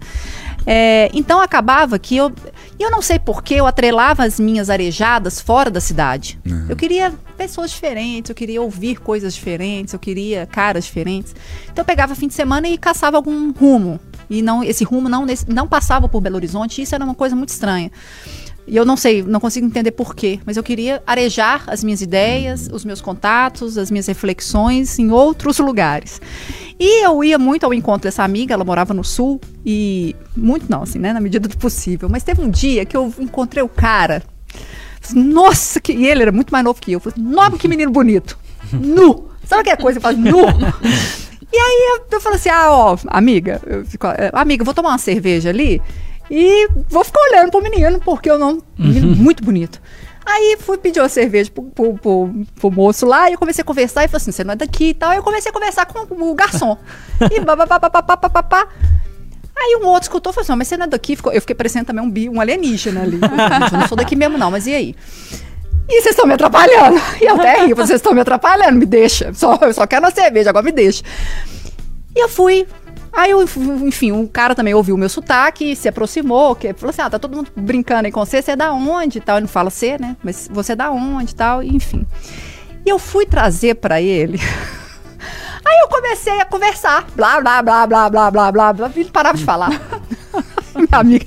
É, então acabava que eu. Eu não sei porquê, eu atrelava as minhas arejadas fora da cidade. Eu queria pessoas diferentes, eu queria ouvir coisas diferentes, eu queria caras diferentes. Então eu pegava fim de semana e caçava algum rumo. E não, esse rumo não, não passava por Belo Horizonte, isso era uma coisa muito estranha. E eu não sei, não consigo entender porquê, mas eu queria arejar as minhas ideias, os meus contatos, as minhas reflexões em outros lugares. E eu ia muito ao encontro dessa amiga, ela morava no sul, e muito não, assim, né, na medida do possível. Mas teve um dia que eu encontrei o cara. Nossa, que... e ele era muito mais novo que eu. Eu Falei, que menino bonito. Nu. Sabe aquela coisa que faz nu? E aí eu, eu falei assim, ah, ó, amiga, eu fico, é, amiga, eu vou tomar uma cerveja ali e vou ficar olhando pro menino, porque eu não. Menino muito bonito. Aí fui pedir uma cerveja pro, pro, pro- pro moço lá e eu comecei a conversar e falei assim, você não é daqui e tal. Aí eu comecei a conversar com o garçom. E babá. Aí um outro escutou e falou assim, "Não, mas você não é daqui? Eu fiquei parecendo também um, bi, um alienígena ali. Eu não sou daqui mesmo não, mas e aí? E vocês estão me atrapalhando. E eu até ri, vocês estão me atrapalhando, me deixa. Só, eu só quero uma cerveja, agora me deixa. E eu fui. Aí, eu, enfim, o cara também ouviu o meu sotaque, se aproximou, que, falou assim: ah, tá todo mundo brincando aí com você, você é da onde e tal. Ele não fala você, né? Mas você é da onde e tal, enfim. E eu fui trazer para ele. Aí eu comecei a conversar. Blá, blá, blá, blá, blá, blá, blá, blá. Ele parava de falar. Minha amiga.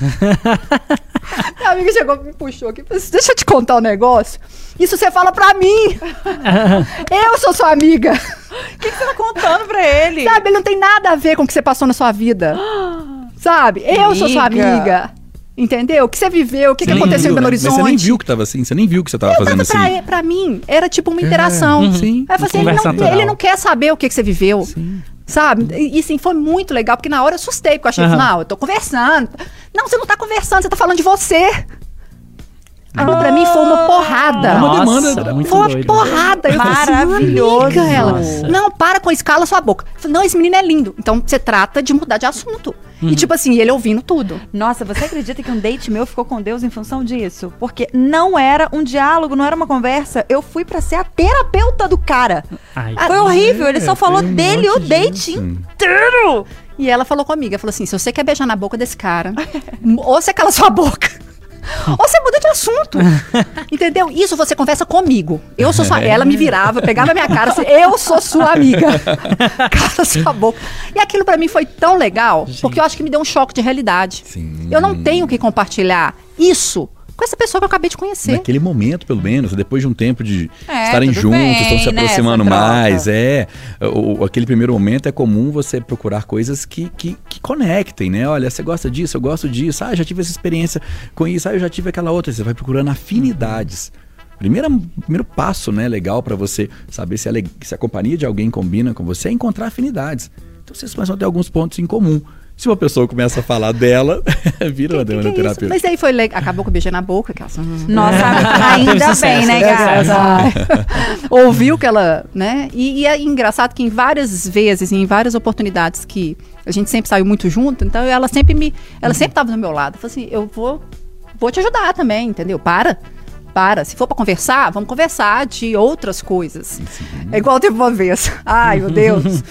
Minha amiga chegou, me puxou aqui. Assim, Deixa eu te contar um negócio. Isso você fala pra mim. eu sou sua amiga. O que, que você tá contando pra ele? Sabe, ele não tem nada a ver com o que você passou na sua vida. Sabe? Eu sou sua Amiga. amiga. Entendeu? O que você viveu, o que, que aconteceu em viu, Belo né? Horizonte. Mas você nem viu que tava assim, você nem viu que você tava fazendo Mas assim. pra, pra mim, era tipo uma interação. Uhum. Sim. Aí eu falei assim, ele, não, ele não quer saber o que, que você viveu. Sabe? E, e sim, foi muito legal, porque na hora eu assustei, porque eu achei, Aham. não, eu tô conversando. Não, você não tá conversando, você tá falando de você. Aquilo pra mim foi uma porrada. É uma Nossa, demanda- muito Foi uma doido. porrada. Eu assim, Maravilhoso. ela. Nossa. Não, para com isso, cala sua boca. Falei, não, esse menino é lindo. Então você trata de mudar de assunto. E tipo assim, ele ouvindo tudo. Nossa, você acredita que um date meu ficou com Deus em função disso? Porque não era um diálogo, não era uma conversa. Eu fui pra ser a terapeuta do cara. Ai, Foi horrível, ele só falou um dele o date disso. inteiro. E ela falou comigo, ela falou assim, se você quer beijar na boca desse cara, ou você cala sua boca. Ou você muda de assunto. Entendeu? Isso você conversa comigo. Eu sou sua. Ela me virava, pegava a minha cara assim, eu sou sua amiga. Cala sua boca. E aquilo pra mim foi tão legal, porque eu acho que me deu um choque de realidade. Sim. Eu não tenho que compartilhar isso com essa pessoa que eu acabei de conhecer. Naquele momento, pelo menos, depois de um tempo de É, estarem juntos, bem, estão se né, aproximando troca. mais, é. O, aquele primeiro momento é comum você procurar coisas que, que, que conectem, né? Olha, você gosta disso, eu gosto disso, ah, já tive essa experiência com isso, ah, eu já tive aquela outra. Você vai procurando afinidades. Primeiro, primeiro passo, né, legal pra você saber se a, se a companhia de alguém combina com você é encontrar afinidades. Então vocês começam a ter alguns pontos em comum. Se uma pessoa começa a falar dela, vira uma Que- que demanda que é terapêutica. Mas aí foi legal. Acabou com o beijo na boca. Aquela... Nossa, ainda bem, sucesso, né, gata? sucesso. ouviu que ela, né? E, e é engraçado que em várias vezes, em várias oportunidades que a gente sempre saiu muito junto, então ela sempre me, ela sempre estava do meu lado. Falei assim, eu vou, vou te ajudar também, entendeu? Para. Para. Se for pra conversar, vamos conversar de outras coisas. É igual teve uma vez. Ai, meu Deus.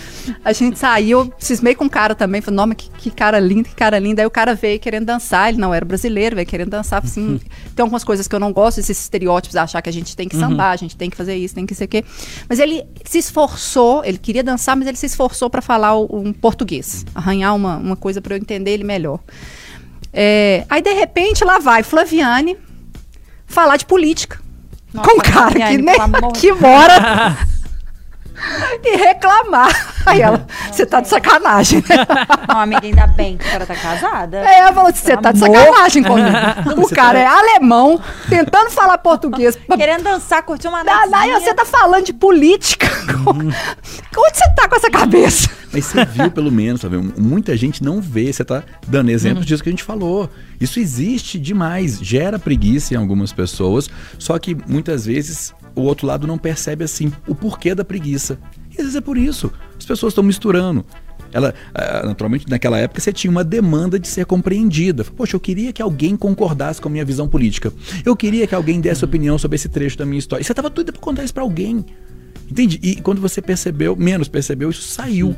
A gente saiu, cismei com um cara também. Falei, mas que, que cara lindo, que cara lindo. Aí o cara veio querendo dançar. Ele não era brasileiro, veio querendo dançar. Falei Assim, tem algumas coisas que eu não gosto, esses estereótipos, de achar que a gente tem que sambar, a gente tem que fazer isso, tem que ser o quê. Mas ele se esforçou, ele queria dançar, mas ele se esforçou para falar um português. Arranhar uma, uma coisa para eu entender ele melhor. É, aí, de repente, lá vai Flaviane falar de política. Nossa, com um cara que, nem aqui mora. e reclamar. Aí ela, você tá de sacanagem, né? Não, amiga, ainda bem que a senhora tá casada. Aí ela falou assim, você tá de sacanagem comigo. O cara é alemão, tentando falar português. Querendo dançar, curtir uma Daí dancinha. você tá falando de política. Onde você tá com essa cabeça? Mas você viu pelo menos, sabe? Muita gente não vê, você tá dando exemplo Uhum. disso que a gente falou. Isso existe demais, gera preguiça em algumas pessoas, só que muitas vezes o outro lado não percebe assim o porquê da preguiça. E às vezes é por isso. As pessoas estão misturando. Ela, ah, naturalmente, naquela época você tinha uma demanda de ser compreendida. Poxa, eu queria que alguém concordasse com a minha visão política. Eu queria que alguém desse opinião sobre esse trecho da minha história. E você estava doida para contar isso para alguém. Entende? E quando você percebeu, menos percebeu, isso saiu.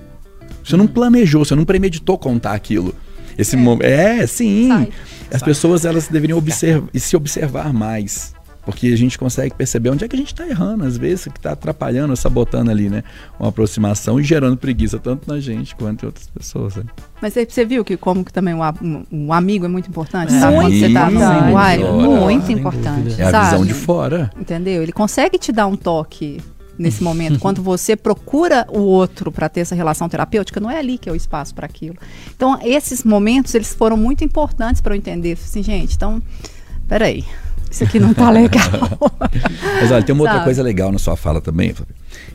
Você não planejou, você não premeditou contar aquilo. Esse momento. É, sim. Sai. As pessoas elas deveriam observar e se observar mais. Porque a gente consegue perceber onde é que a gente está errando, às vezes, que está atrapalhando, sabotando ali, né? Uma aproximação e gerando preguiça, tanto na gente quanto em outras pessoas. Né? Mas você- viu que como que também o, um- um amigo é muito importante? É. Sabe? Tá Muito, assim, uai, muito importante. É a Sabe? visão de fora. Entendeu? Ele consegue te dar um toque nesse momento. Quando você procura o outro para ter essa relação terapêutica, não é ali que é o espaço para aquilo. Então, esses momentos, eles foram muito importantes para eu entender. Assim, gente, então, peraí. Isso aqui não tá legal. Mas olha, tem uma outra Sabe? coisa legal na sua fala também,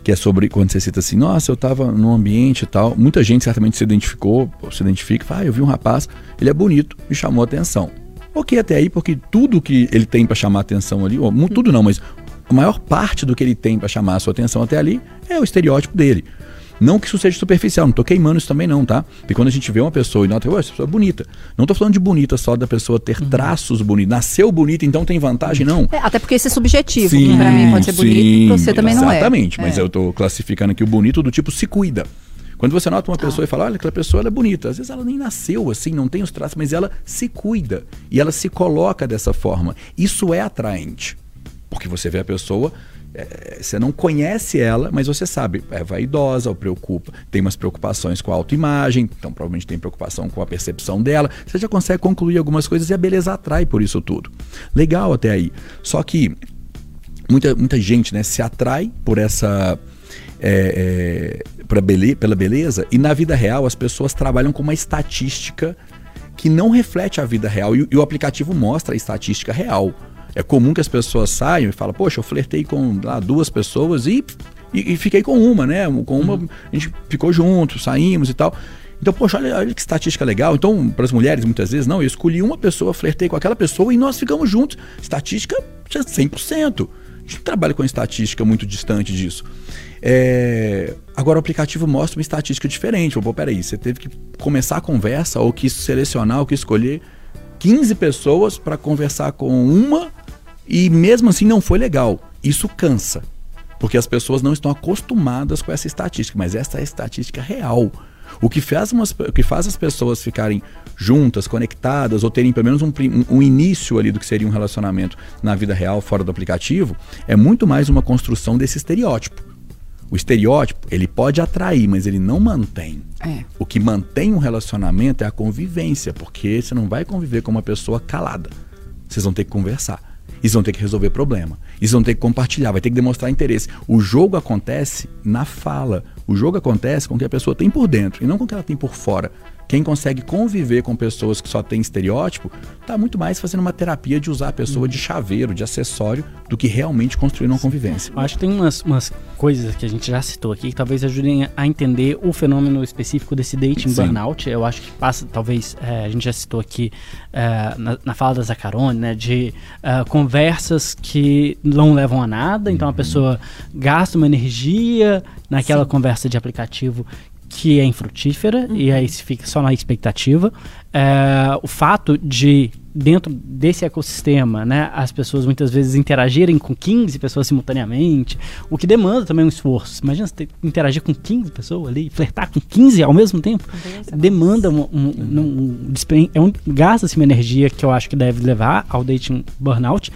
que é sobre quando você cita assim, nossa, eu tava num ambiente e tal. Muita gente certamente se identificou, ou se identifica, fala, ah, eu vi um rapaz, ele é bonito, me chamou a atenção. Ok, até aí, porque tudo que ele tem pra chamar a atenção ali, ou tudo não, mas a maior parte do que ele tem pra chamar a sua atenção até ali é o estereótipo dele. Não que isso seja superficial, não tô queimando isso também não, tá? Porque quando a gente vê uma pessoa e nota, "Ué, essa pessoa é bonita. Não tô falando de bonita só da pessoa ter traços bonitos. Nasceu bonita, então tem vantagem, não. É, até porque isso é subjetivo. Sim, para mim pode ser bonito, sim, pra você também não é. Exatamente, mas É. eu tô classificando aqui o bonito do tipo se cuida. Quando você nota uma pessoa e fala, olha, aquela pessoa ela é bonita. Às vezes ela nem nasceu assim, não tem os traços, mas ela se cuida. E ela se coloca dessa forma. Isso é atraente. Porque você vê a pessoa, é, você não conhece ela, mas você sabe, é vaidosa ou preocupa. Tem umas preocupações com a autoimagem, então provavelmente tem preocupação com a percepção dela. Você já consegue concluir algumas coisas e a beleza atrai por isso tudo. Legal até aí. Só que muita, muita gente né, se atrai por essa. É, é, bele- pela beleza, e na vida real as pessoas trabalham com uma estatística que não reflete a vida real. E, e o aplicativo mostra a estatística real. É comum que as pessoas saiam e falam, poxa, eu flertei com lá, duas pessoas e, e, e fiquei com uma, né? Com uma, a gente ficou junto, saímos e tal. Então, poxa, olha, olha que estatística legal. Então, para as mulheres, muitas vezes, não, eu escolhi uma pessoa, flertei com aquela pessoa e nós ficamos juntos. Estatística 100%. A gente não trabalha com estatística muito distante disso. É, Agora, o aplicativo mostra uma estatística diferente. Pô, peraí, você teve que começar a conversa ou quis selecionar ou quis escolher 15 pessoas para conversar com uma e mesmo assim não foi legal. Isso cansa. Porque as pessoas não estão acostumadas com essa estatística, mas essa é a estatística real. O que faz, umas- o que faz as pessoas ficarem juntas, conectadas, ou terem pelo menos um, um início ali do que seria um relacionamento na vida real, fora do aplicativo, é muito mais uma construção desse estereótipo. O estereótipo, ele pode atrair, mas ele não mantém. É. O que mantém um relacionamento é a convivência, porque você não vai conviver com uma pessoa calada. Vocês vão ter que conversar. E vocês vão ter que resolver problema. E vocês vão ter que compartilhar, vai ter que demonstrar interesse. O jogo acontece na fala. O jogo acontece com o que a pessoa tem por dentro e não com o que ela tem por fora. Quem consegue conviver com pessoas que só têm estereótipo, está muito mais fazendo uma terapia de usar a pessoa de chaveiro, de acessório, do que realmente construir uma convivência. Eu acho que tem umas, umas coisas que a gente já citou aqui que talvez ajudem a entender o fenômeno específico desse dating Sim. burnout. Eu acho que passa, talvez, é, a gente já citou aqui é, na, na fala da Zacarone, né, de é, conversas que não levam a nada. Então a pessoa gasta uma energia naquela conversa de aplicativo que é infrutífera e aí se fica só na expectativa. É, o fato de dentro desse ecossistema, né, as pessoas muitas vezes interagirem com 15 pessoas simultaneamente, o que demanda também um esforço. Imagina você ter interagir com 15 pessoas ali, flertar com 15 ao mesmo tempo, demanda um, um, um, um, é um gasta-se uma energia que eu acho que deve levar ao dating burnout.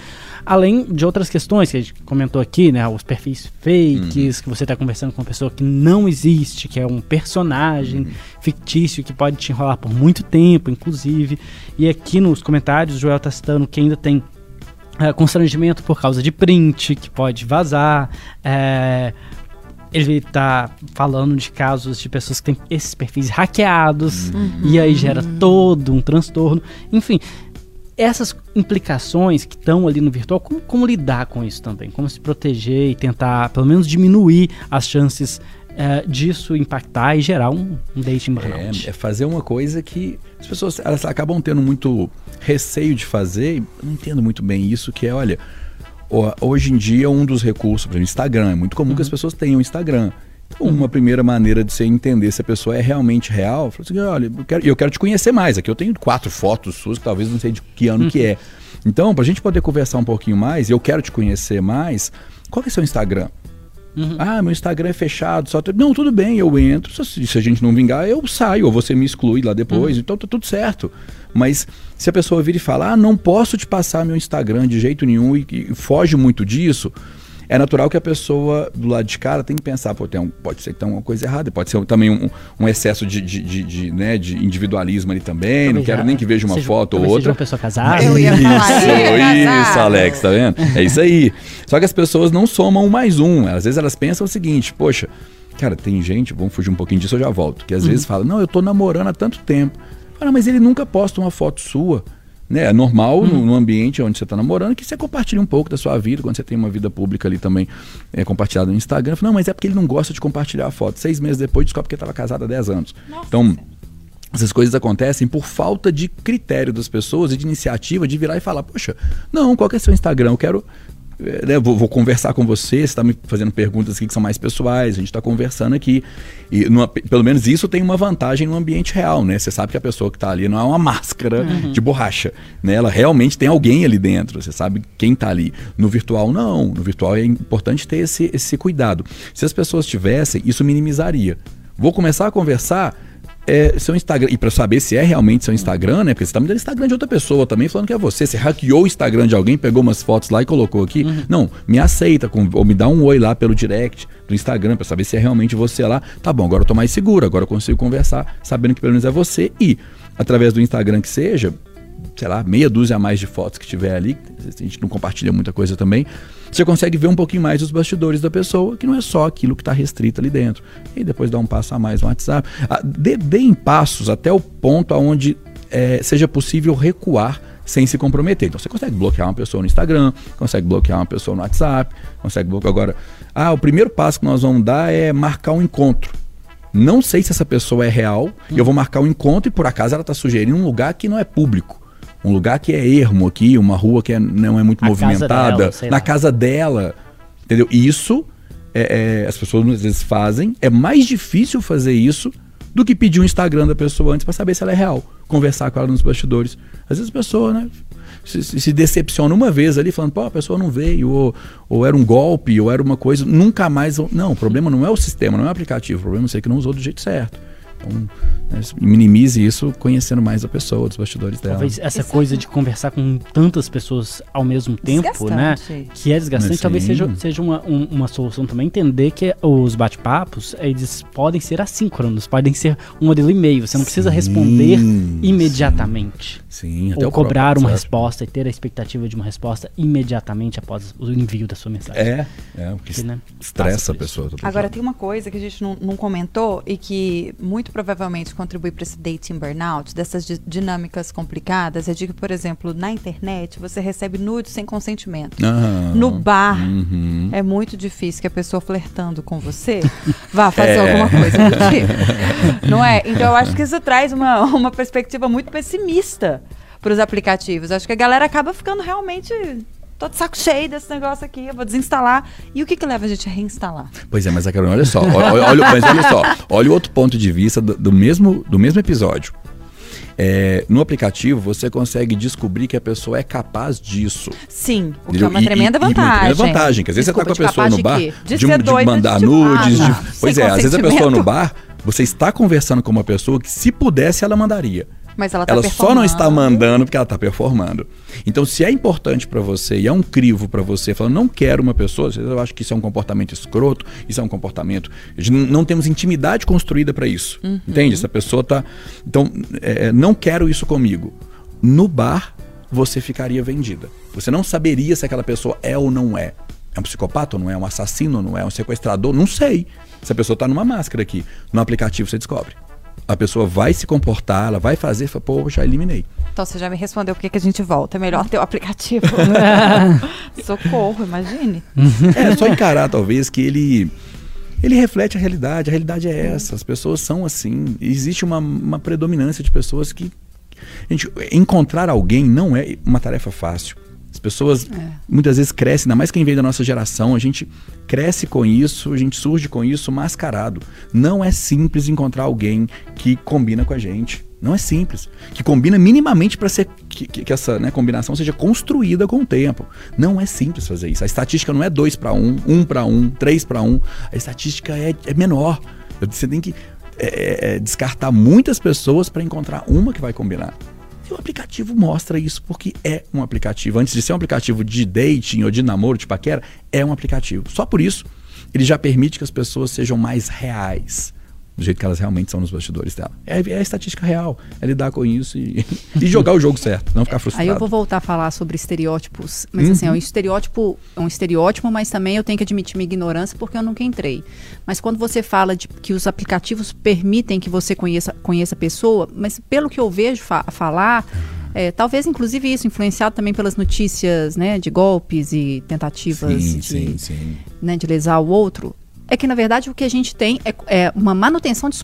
Além de outras questões que a gente comentou aqui, né? Os perfis fakes, uhum. que você está conversando com uma pessoa que não existe, que é um personagem uhum. fictício que pode te enrolar por muito tempo, inclusive. E aqui nos comentários, o Joel tá citando que ainda tem é, constrangimento por causa de print, que pode vazar. É, ele tá falando de casos de pessoas que têm esses perfis hackeados, uhum. e aí gera todo um transtorno. Enfim, essas implicações que estão ali no virtual, como, como, lidar com isso também? Como se proteger e tentar, pelo menos, diminuir as chances é, disso impactar e gerar um, um dating burnout? É, é, fazer uma coisa que as pessoas elas acabam tendo muito receio de fazer, não entendo muito bem isso, que é, olha, hoje em dia um dos recursos, por exemplo, Instagram, é muito comum uhum. que as uhum. pessoas tenham Instagram. Uma primeira maneira de você entender se a pessoa é realmente real, fala assim, olha, eu quero, eu quero te conhecer mais. Aqui eu tenho quatro fotos suas, que talvez não sei de que ano que é. Então, para a gente poder conversar um pouquinho mais, eu quero te conhecer mais, qual é o seu Instagram? Uhum. Ah, meu Instagram é fechado, só. Não, tudo bem, eu entro. Se, se, a gente não vingar, eu saio, ou você me exclui lá depois, uhum. então tá tudo certo. Mas se a pessoa vir e falar, ah, não posso te passar meu Instagram de jeito nenhum e, e foge muito disso, é natural que a pessoa do lado de cara tem que pensar, pô, tem um, pode ser que tenha uma coisa errada, pode ser também um, um excesso de, de, de, de, né, de individualismo ali também, não quero nem que veja uma seja, foto ou outra. Seja uma pessoa casada. Eu ia falar isso, isso, Alex, tá vendo? É isso aí. Só que as pessoas não somam um mais um. Às vezes elas pensam o seguinte, poxa, cara, tem gente, vamos fugir um pouquinho disso, eu já volto, que às uhum. vezes fala, não, eu tô namorando há tanto tempo. Fala, mas ele nunca posta uma foto sua. Né? É normal hum. no, no, ambiente onde você está namorando que você compartilhe um pouco da sua vida, quando você tem uma vida pública ali também é, compartilhada no Instagram. Não, mas é porque ele não gosta de compartilhar a foto. Seis meses depois descobre que estava casado há 10 anos. Nossa. Então, essas coisas acontecem por falta de critério das pessoas e de iniciativa de virar e falar: Poxa, não, qual que é seu Instagram? Eu quero né, vou, vou, conversar com você, você está me fazendo perguntas aqui que são mais pessoais, a gente está conversando aqui. E numa, pelo menos isso tem uma vantagem no ambiente real, né? Você sabe que a pessoa que está ali não é uma máscara uhum. de borracha, né? Ela realmente tem alguém ali dentro, você sabe quem está ali. No virtual, não. No virtual é importante ter esse, esse cuidado. Se as pessoas tivessem, isso minimizaria. Vou começar a conversar, é, seu Instagram. E para saber se é realmente seu Instagram, né? Porque você tá me dando Instagram de outra pessoa também, falando que é você. Você hackeou o Instagram de alguém, pegou umas fotos lá e colocou aqui. Uhum. Não, me aceita, com, ou me dá um oi lá pelo direct do Instagram para saber se é realmente você lá. Tá bom, agora eu tô mais seguro, agora eu consigo conversar sabendo que pelo menos é você. E, através do Instagram que seja, sei lá, meia dúzia a mais de fotos que tiver ali, a gente não compartilha muita coisa também você consegue ver um pouquinho mais os bastidores da pessoa, que não é só aquilo que está restrito ali dentro. E depois dá um passo a mais no WhatsApp. Ah, dê, dê em passos até o ponto onde é, seja possível recuar sem se comprometer. Então você consegue bloquear uma pessoa no Instagram, consegue bloquear uma pessoa no WhatsApp, consegue bloquear agora. Ah, o primeiro passo que nós vamos dar é marcar um encontro. Não sei se essa pessoa é real, hum. eu vou marcar um encontro e por acaso ela está sugerindo um lugar que não é público um lugar que é ermo aqui, uma rua que é, não é muito a movimentada, casa dela, na casa dela, entendeu? Isso é, é, as pessoas às vezes fazem, é mais difícil fazer isso do que pedir o um Instagram da pessoa antes para saber se ela é real, conversar com ela nos bastidores. Às vezes a pessoa, né, se, se, decepciona uma vez ali, falando, pô, a pessoa não veio, ou, ou era um golpe, ou era uma coisa, nunca mais. Não, o problema não é o sistema, não é o aplicativo, o problema é que não usou do jeito certo. Então, né, minimize isso conhecendo mais a pessoa, os bastidores dela. Talvez essa Exato. coisa de conversar com tantas pessoas ao mesmo tempo, né? Que é desgastante, talvez seja, seja uma, um, uma solução também entender que os bate-papos, eles podem ser assíncronos, podem ser um modelo e-mail. Você não precisa sim, responder imediatamente. Sim, até Ou cobrar uma resposta e ter a expectativa de uma resposta imediatamente após o envio da sua mensagem. É, é o que né, estressa a pessoa. Agora, tem uma coisa que a gente não, não comentou e que muito provavelmente contribui para esse dating burnout, dessas dinâmicas complicadas, é de que, por exemplo, na internet você recebe nudes sem consentimento. Ah, no bar, uhum. é muito difícil que a pessoa flertando com você vá fazer é. alguma coisa do tipo. não é? Então eu acho que isso traz uma, uma perspectiva muito pessimista para os aplicativos. Acho que a galera acaba ficando realmente tô de saco cheio desse negócio aqui, eu vou desinstalar. E o que, que leva a gente a reinstalar? Pois é, mas Carolina, olha só, olha, olha, mas olha só, olha o outro ponto de vista do, do, mesmo, do mesmo episódio. É, no aplicativo, você consegue descobrir que a pessoa é capaz disso. Sim, o que é uma E- tremenda e- e uma vantagem. tremenda vantagem, que às vezes Desculpa, você tá com a pessoa no bar, de? De de, de mandar nudes. Ah, de- tá. Pois é, às vezes a pessoa no bar, você está conversando com uma pessoa que se pudesse ela mandaria. Mas ela tá ela só não está mandando porque ela está performando. Então, se é importante para você e é um crivo para você, falando, não quero uma pessoa, eu acho que isso é um comportamento escroto, isso é um comportamento. Não temos intimidade construída para isso. Uhum. Entende? Essa pessoa tá. Então, é, não quero isso comigo. No bar, você ficaria vendida. Você não saberia se aquela pessoa é ou não é. É um psicopata ou não é? Um assassino ou não é? Um sequestrador? Não sei. Se a pessoa está numa máscara aqui. No aplicativo você descobre. A pessoa vai se comportar, ela vai fazer, fala, pô, já eliminei. Então você já me respondeu por que que a gente volta. É melhor ter o aplicativo. Socorro, imagine. É só encarar, talvez, que ele. Ele reflete a realidade, a realidade é essa, as pessoas são assim. Existe uma, uma predominância de pessoas que. Gente, encontrar alguém não é uma tarefa fácil. As pessoas muitas vezes crescem, ainda mais quem vem da nossa geração, a gente cresce com isso, a gente surge com isso mascarado. Não é simples encontrar alguém que combina com a gente. Não é simples. Que combina minimamente para ser que, que- que essa né, combinação seja construída com o tempo. Não é simples fazer isso. A estatística não é 2 para 1, 1 para 1, 3 para 1. A estatística é, é menor. Você tem que é, é, é, descartar muitas pessoas para encontrar uma que vai combinar. E o aplicativo mostra isso porque é um aplicativo. Antes de ser um aplicativo de dating ou de namoro, de paquera, é um aplicativo. Só por isso, ele já permite que as pessoas sejam mais reais. Do jeito que elas realmente são nos bastidores dela. É, é a estatística real. É lidar com isso e, e jogar o jogo certo. Não ficar frustrado. Aí eu vou voltar a falar sobre estereótipos, mas assim, é um estereótipo, é um estereótipo, mas também eu tenho que admitir minha ignorância porque eu nunca entrei. Mas quando você fala de que os aplicativos permitem que você conheça, conheça a pessoa, mas pelo que eu vejo fa falar, é, talvez inclusive isso influenciado também pelas notícias, né, de golpes e tentativas Sim, de, sim, sim. né, de lesar o outro, é que na verdade o que a gente tem é, é uma manutenção de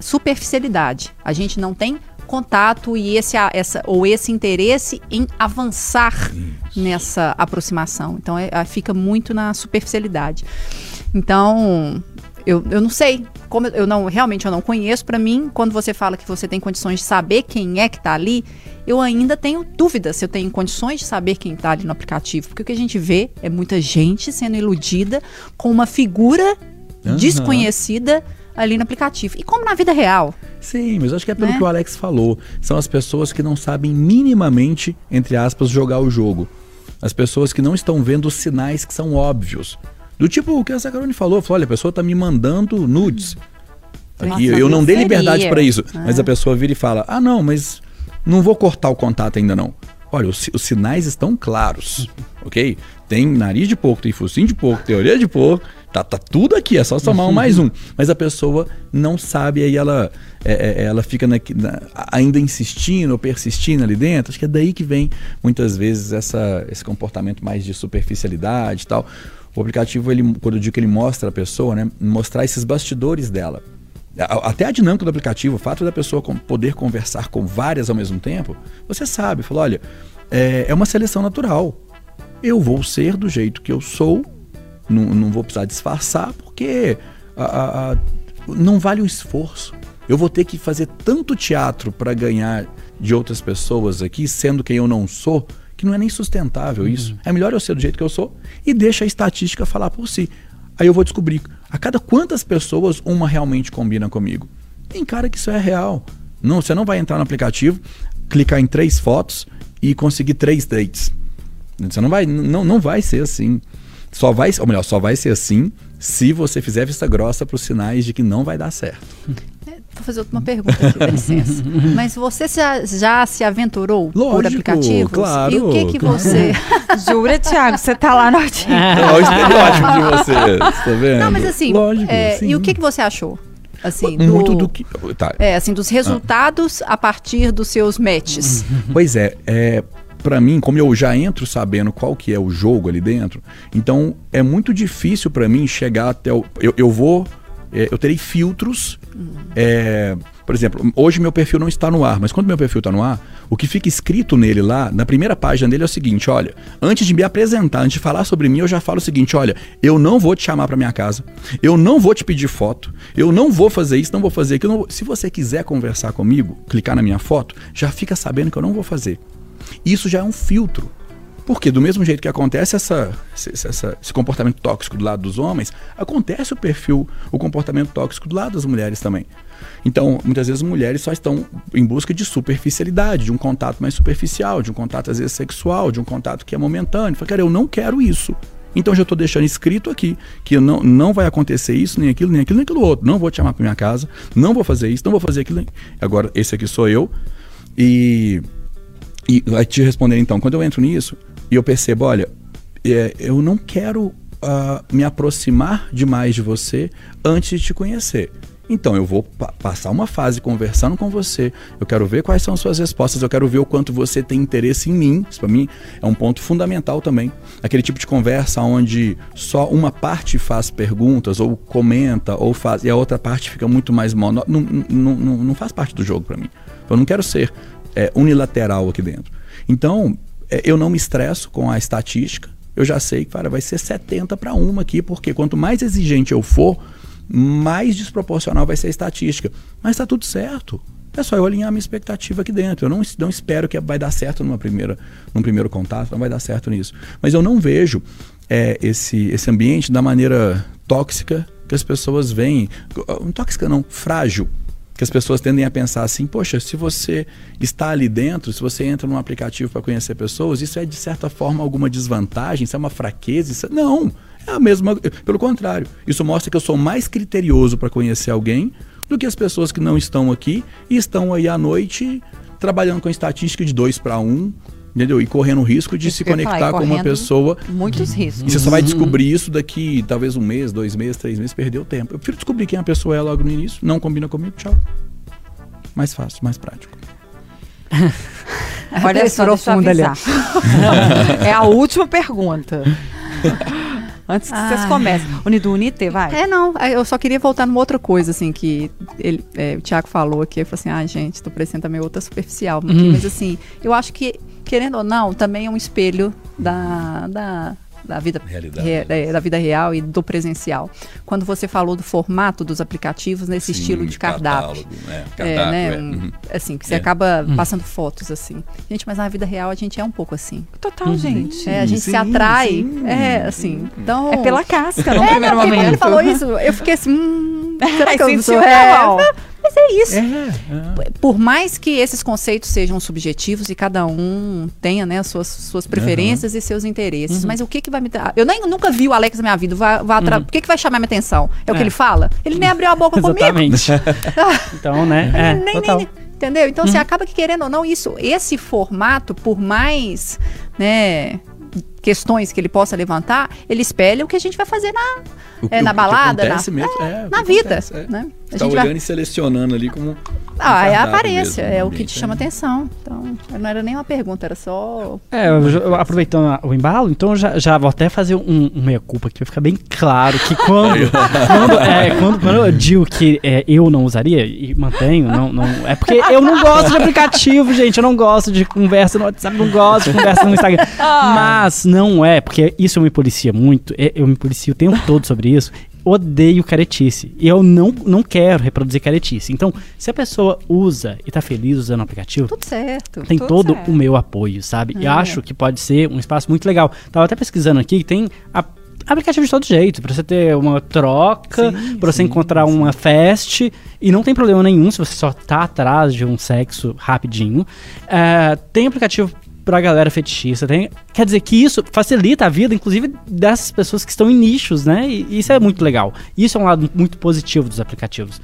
superficialidade. A gente não tem contato e esse essa ou esse interesse em avançar nessa aproximação. Então é- fica muito na superficialidade. Então eu, eu não sei como eu- não realmente eu não conheço. Para mim, quando você fala que você tem condições de saber quem é que está ali, eu ainda tenho dúvida se eu tenho condições de saber quem está ali no aplicativo, porque o que a gente vê é muita gente sendo iludida com uma figura Aham. desconhecida ali no aplicativo. E como na vida real. Sim, mas acho que é pelo Né? que o Alex falou. São as pessoas que não sabem minimamente, entre aspas, jogar o jogo. As pessoas que não estão vendo os sinais que são óbvios. Do tipo o que a Zacarone falou, falou, olha, a pessoa tá me mandando nudes. Nossa, Aqui, eu não dei seria. liberdade para isso. Mas a pessoa vira e fala: "Ah, não, mas não vou cortar o contato ainda não". Olha, os, os sinais estão claros, ok? Tem nariz de porco, tem focinho de porco, tem orelha de porco, tá, tá tudo aqui, é só somar um mais um. Mas a pessoa não sabe, aí ela, é, é, ela fica na- na- ainda insistindo ou persistindo ali dentro. Acho que é daí que vem, muitas vezes, essa, esse comportamento mais de superficialidade e tal. O aplicativo, ele, quando eu digo que ele mostra a pessoa, né? Mostrar esses bastidores dela. Até a dinâmica do aplicativo, o fato da pessoa poder conversar com várias ao mesmo tempo, você sabe, fala, olha, é, é uma seleção natural. Eu vou ser do jeito que eu sou, não, não vou precisar disfarçar, porque a- a- a- não vale o esforço. Eu vou ter que fazer tanto teatro para ganhar de outras pessoas aqui, sendo quem eu não sou, que não é nem sustentável isso. É melhor eu ser do jeito que eu sou e deixa a estatística falar por si. Aí eu vou descobrir a cada quantas pessoas uma realmente combina comigo. Tem cara que isso é real. Não, você não vai entrar no aplicativo, clicar em três fotos e conseguir três dates. Você não vai, não, não vai ser assim. Só vai, ou melhor, só vai ser assim se você fizer vista grossa para os sinais de que não vai dar certo. Vou fazer uma pergunta aqui, dá licença. Mas você já, já se aventurou por Lógico, aplicativos? claro, E o que que claro. você... Jura, Thiago? Você tá lá no artigo. Olha o estereótipo de você, tá vendo? Não, mas assim, Lógico, é, e o que que você achou? Assim, Muito do que. Tá. É, assim, dos resultados a partir dos seus matches. Pois é, é para mim, como eu já entro sabendo qual que é o jogo ali dentro, então é muito difícil para mim chegar até o. Eu, eu vou é, eu terei filtros. é, por exemplo, hoje meu perfil não está no ar, mas quando meu perfil está no ar, o que fica escrito nele lá, na primeira página dele é o seguinte: olha, antes de me apresentar, antes de falar sobre mim, eu já falo o seguinte: olha, eu não vou te chamar para minha casa, eu não vou te pedir foto, eu não vou fazer isso, não vou fazer aquilo. vou- Se você quiser conversar comigo, clicar na minha foto, já fica sabendo que eu não vou fazer. Isso já é um filtro. Porque do mesmo jeito que acontece essa, esse, essa- esse comportamento tóxico do lado dos homens, acontece o perfil, o comportamento tóxico do lado das mulheres também. Então, muitas vezes mulheres só estão em busca de superficialidade, de um contato mais superficial, de um contato às vezes sexual, de um contato que é momentâneo. Fala, cara, eu não quero isso. Então já estou deixando escrito aqui que não, não vai acontecer isso, nem aquilo, nem aquilo, nem aquilo outro. Não vou te chamar para minha casa, não vou fazer isso, não vou fazer aquilo. Agora, esse aqui sou eu. E e vai te responder então, quando eu entro nisso e eu percebo, olha, é, eu não quero ah, me aproximar demais de você antes de te conhecer. Então eu vou pa- passar uma fase conversando com você. Eu quero ver quais são as suas respostas. Eu quero ver o quanto você tem interesse em mim. Isso para mim é um ponto fundamental também. Aquele tipo de conversa onde só uma parte faz perguntas ou comenta ou faz e a outra parte fica muito mais monó. Não, não, não, não faz parte do jogo para mim. Eu não quero ser é, unilateral aqui dentro. Então, eu não me estresso com a estatística. Eu já sei que vai ser 70 para uma aqui, porque quanto mais exigente eu for, mais desproporcional vai ser a estatística. Mas está tudo certo. É só eu alinhar a minha expectativa aqui dentro. Eu não, não espero que vai dar certo numa primeira, num primeiro contato, não vai dar certo nisso. Mas eu não vejo é, esse, esse ambiente da maneira tóxica que as pessoas veem. Tóxica não, frágil que as pessoas tendem a pensar assim, poxa, se você está ali dentro, se você entra num aplicativo para conhecer pessoas, isso é de certa forma alguma desvantagem, isso é uma fraqueza, isso é... não, é a mesma, pelo contrário, isso mostra que eu sou mais criterioso para conhecer alguém do que as pessoas que não estão aqui e estão aí à noite trabalhando com estatística de 2 para 1, um, entendeu? E correndo o risco de Isso se conectar falar, com uma pessoa Muitos riscos. e você só vai descobrir isso daqui talvez um mês, dois meses, três meses, perdeu tempo. Eu prefiro descobrir quem a pessoa é logo no início, não combina comigo, tchau. Mais fácil, mais prático. Olha só, deixa eu Profunda ali, é a última pergunta. Antes que vocês Ai. comecem. Unido Unite, vai. É, não, é, eu só queria voltar numa outra coisa, assim, que ele, é, o Thiago falou aqui, ele falou assim, ah, gente, tô parecendo também outra superficial, Hum. mas assim, eu acho que, querendo ou não, também é um espelho da, da, da vida re- é, da vida real e do presencial. Quando você falou do formato dos aplicativos nesse Sim, estilo de cardápio. catálogo, é, É, cardápio, né? é. um- Uhum. Assim, que você É. acaba passando fotos assim. Gente, mas na vida real a gente é um pouco assim. Total, gente. É, a gente sim, se atrai. sim. É, assim. Então. É pela casca, no É, primeiro não, porque quando momento. ele falou isso, eu fiquei assim, hum, será que eu sou é, Mas é isso. É, é. Por mais que esses conceitos sejam subjetivos e cada um tenha, né, as suas, suas preferências e seus interesses, mas o que que vai me dar? Eu nem nunca vi o Alex na minha vida, vai, vai atra- o que que vai chamar minha atenção? É o que É. ele fala? Ele nem abriu a boca comigo. Exatamente. então, né? É, nem, total. nem, entendeu? Então, você acaba que querendo ou não isso, esse formato, por mais, né, questões que ele possa levantar, ele espelha o que a gente vai fazer na, O é, na balada, na, mesmo, é, o na vida, acontece, é. né? A Tá gente olhando vai- e selecionando ali como. Ah, é a aparência, mesmo é o que te chama é. atenção. Então, não era nem uma pergunta, era só. É, eu eu aproveitando o embalo, então eu já, já vou até fazer um, um meia-culpa aqui pra ficar bem claro que quando, quando, é, quando, quando eu digo que é, eu não usaria e mantenho, não, não, é porque eu não gosto de aplicativo, gente. Eu não gosto de conversa no WhatsApp, não gosto de conversa no Instagram. Mas não é, porque isso eu me policia muito, é, eu me policio o tempo todo sobre isso. Odeio caretice. E eu não, não quero reproduzir caretice. Então, se a pessoa usa e tá feliz usando o aplicativo, Tudo certo. tem Tudo todo certo. o meu apoio, sabe? E É. acho que pode ser um espaço muito legal. Tava até pesquisando aqui que tem a- aplicativo de todo jeito, pra você ter uma troca, Sim, pra você sim, encontrar uma fest, e não tem problema nenhum se você só tá atrás de um sexo rapidinho. É, tem aplicativo pra galera fetichista, tem, quer dizer que isso facilita a vida, inclusive dessas pessoas que estão em nichos, né? E isso é muito legal. Isso é um lado muito positivo dos aplicativos.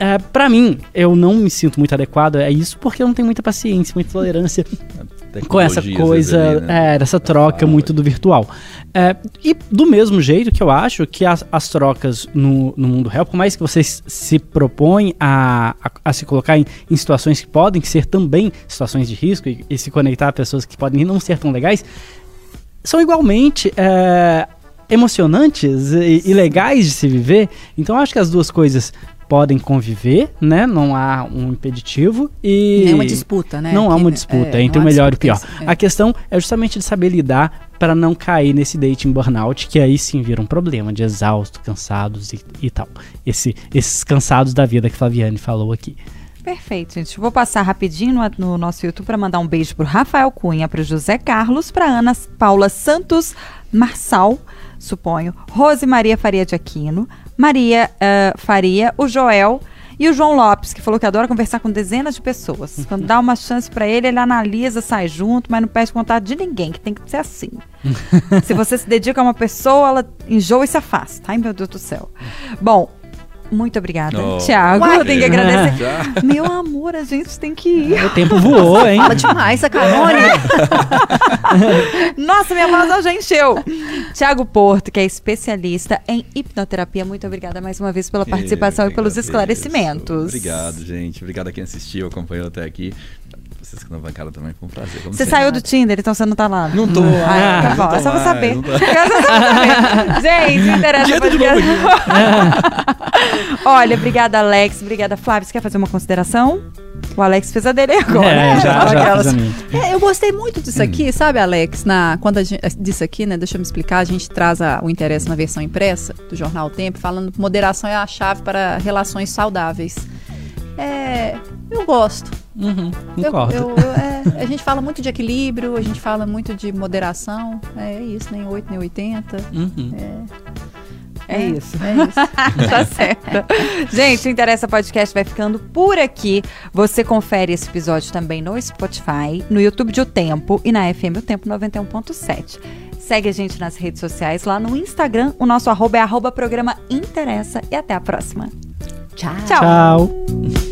É, para mim, eu não me sinto muito adequado a isso porque eu não tenho muita paciência, muita tolerância com essa coisa, ali, né? é, dessa troca fala. muito do virtual. É, e do mesmo jeito que eu acho que as, as trocas no, no mundo real, por mais que vocês se propõem a, a, a se colocar em, em situações que podem ser também situações de risco e, e se conectar a pessoas que podem não ser tão legais, são igualmente é, emocionantes e, e legais de se viver. Então eu acho que as duas coisas podem conviver, né? Não há um impeditivo e Nem uma disputa, né? não há uma disputa é, entre o melhor e o pior. é. A questão é justamente de saber lidar para não cair nesse dating burnout, que aí sim vira um problema de exausto, cansados e, e tal. Esse, esses cansados da vida que Flaviane falou aqui. Perfeito, gente. Vou passar rapidinho no, no nosso YouTube para mandar um beijo pro Rafael Cunha, pro José Carlos, pra Ana Paula Santos Marçal, suponho, Rose Maria Faria de Aquino, Maria eh, Faria, o Joel e o João Lopes, que falou que adora conversar com dezenas de pessoas. Quando dá uma chance para ele, ele analisa, sai junto, mas não pede contato de ninguém, que tem que ser assim. se você se dedica a uma pessoa, ela enjoa e se afasta. Ai, meu Deus do céu. Bom, muito obrigada, Oh. Tiago. Uai. Tem que agradecer. Meu amor, a gente tem que ir. O tempo voou, hein? Fala demais, a Canone. Nossa, minha voz já encheu. Tiago Porto, que é especialista em hipnoterapia, muito obrigada mais uma vez pela participação Eu e pelos agradeço. esclarecimentos. Obrigado, gente. Obrigado a quem assistiu, acompanhou até aqui. Vocês que não bancaram também, foi um prazer. como Você saiu do Tinder, então você não tá lá. Não tô. Ah, tá não bom, é só pra saber. É só pra saber. Gente, interessa. Podcast. Olha, obrigada, Alex. Obrigada, Flávio. Você quer fazer uma consideração? O Alex fez a dele agora. É, já, já aquelas- fiz a minha. É, eu gostei muito disso aqui, sabe, Alex? Na, quando a gente, disso aqui, né? Deixa eu me explicar. A gente traz a- o interesse na versão impressa do jornal O Tempo, falando que moderação é a chave para relações saudáveis. É, eu gosto. Uhum, concordo. eu- eu- é, a gente fala muito de equilíbrio, a gente fala muito de moderação. É isso, nem 8, nem 80. Uhum. É isso. É isso. tá certo. Gente, o Interessa Podcast vai ficando por aqui. Você confere esse episódio também no Spotify, no YouTube de O Tempo e na FM O Tempo 91.7. Segue a gente nas redes sociais, lá no Instagram. O nosso arroba é arroba programa Interessa. E até a próxima. Tchau. Tchau.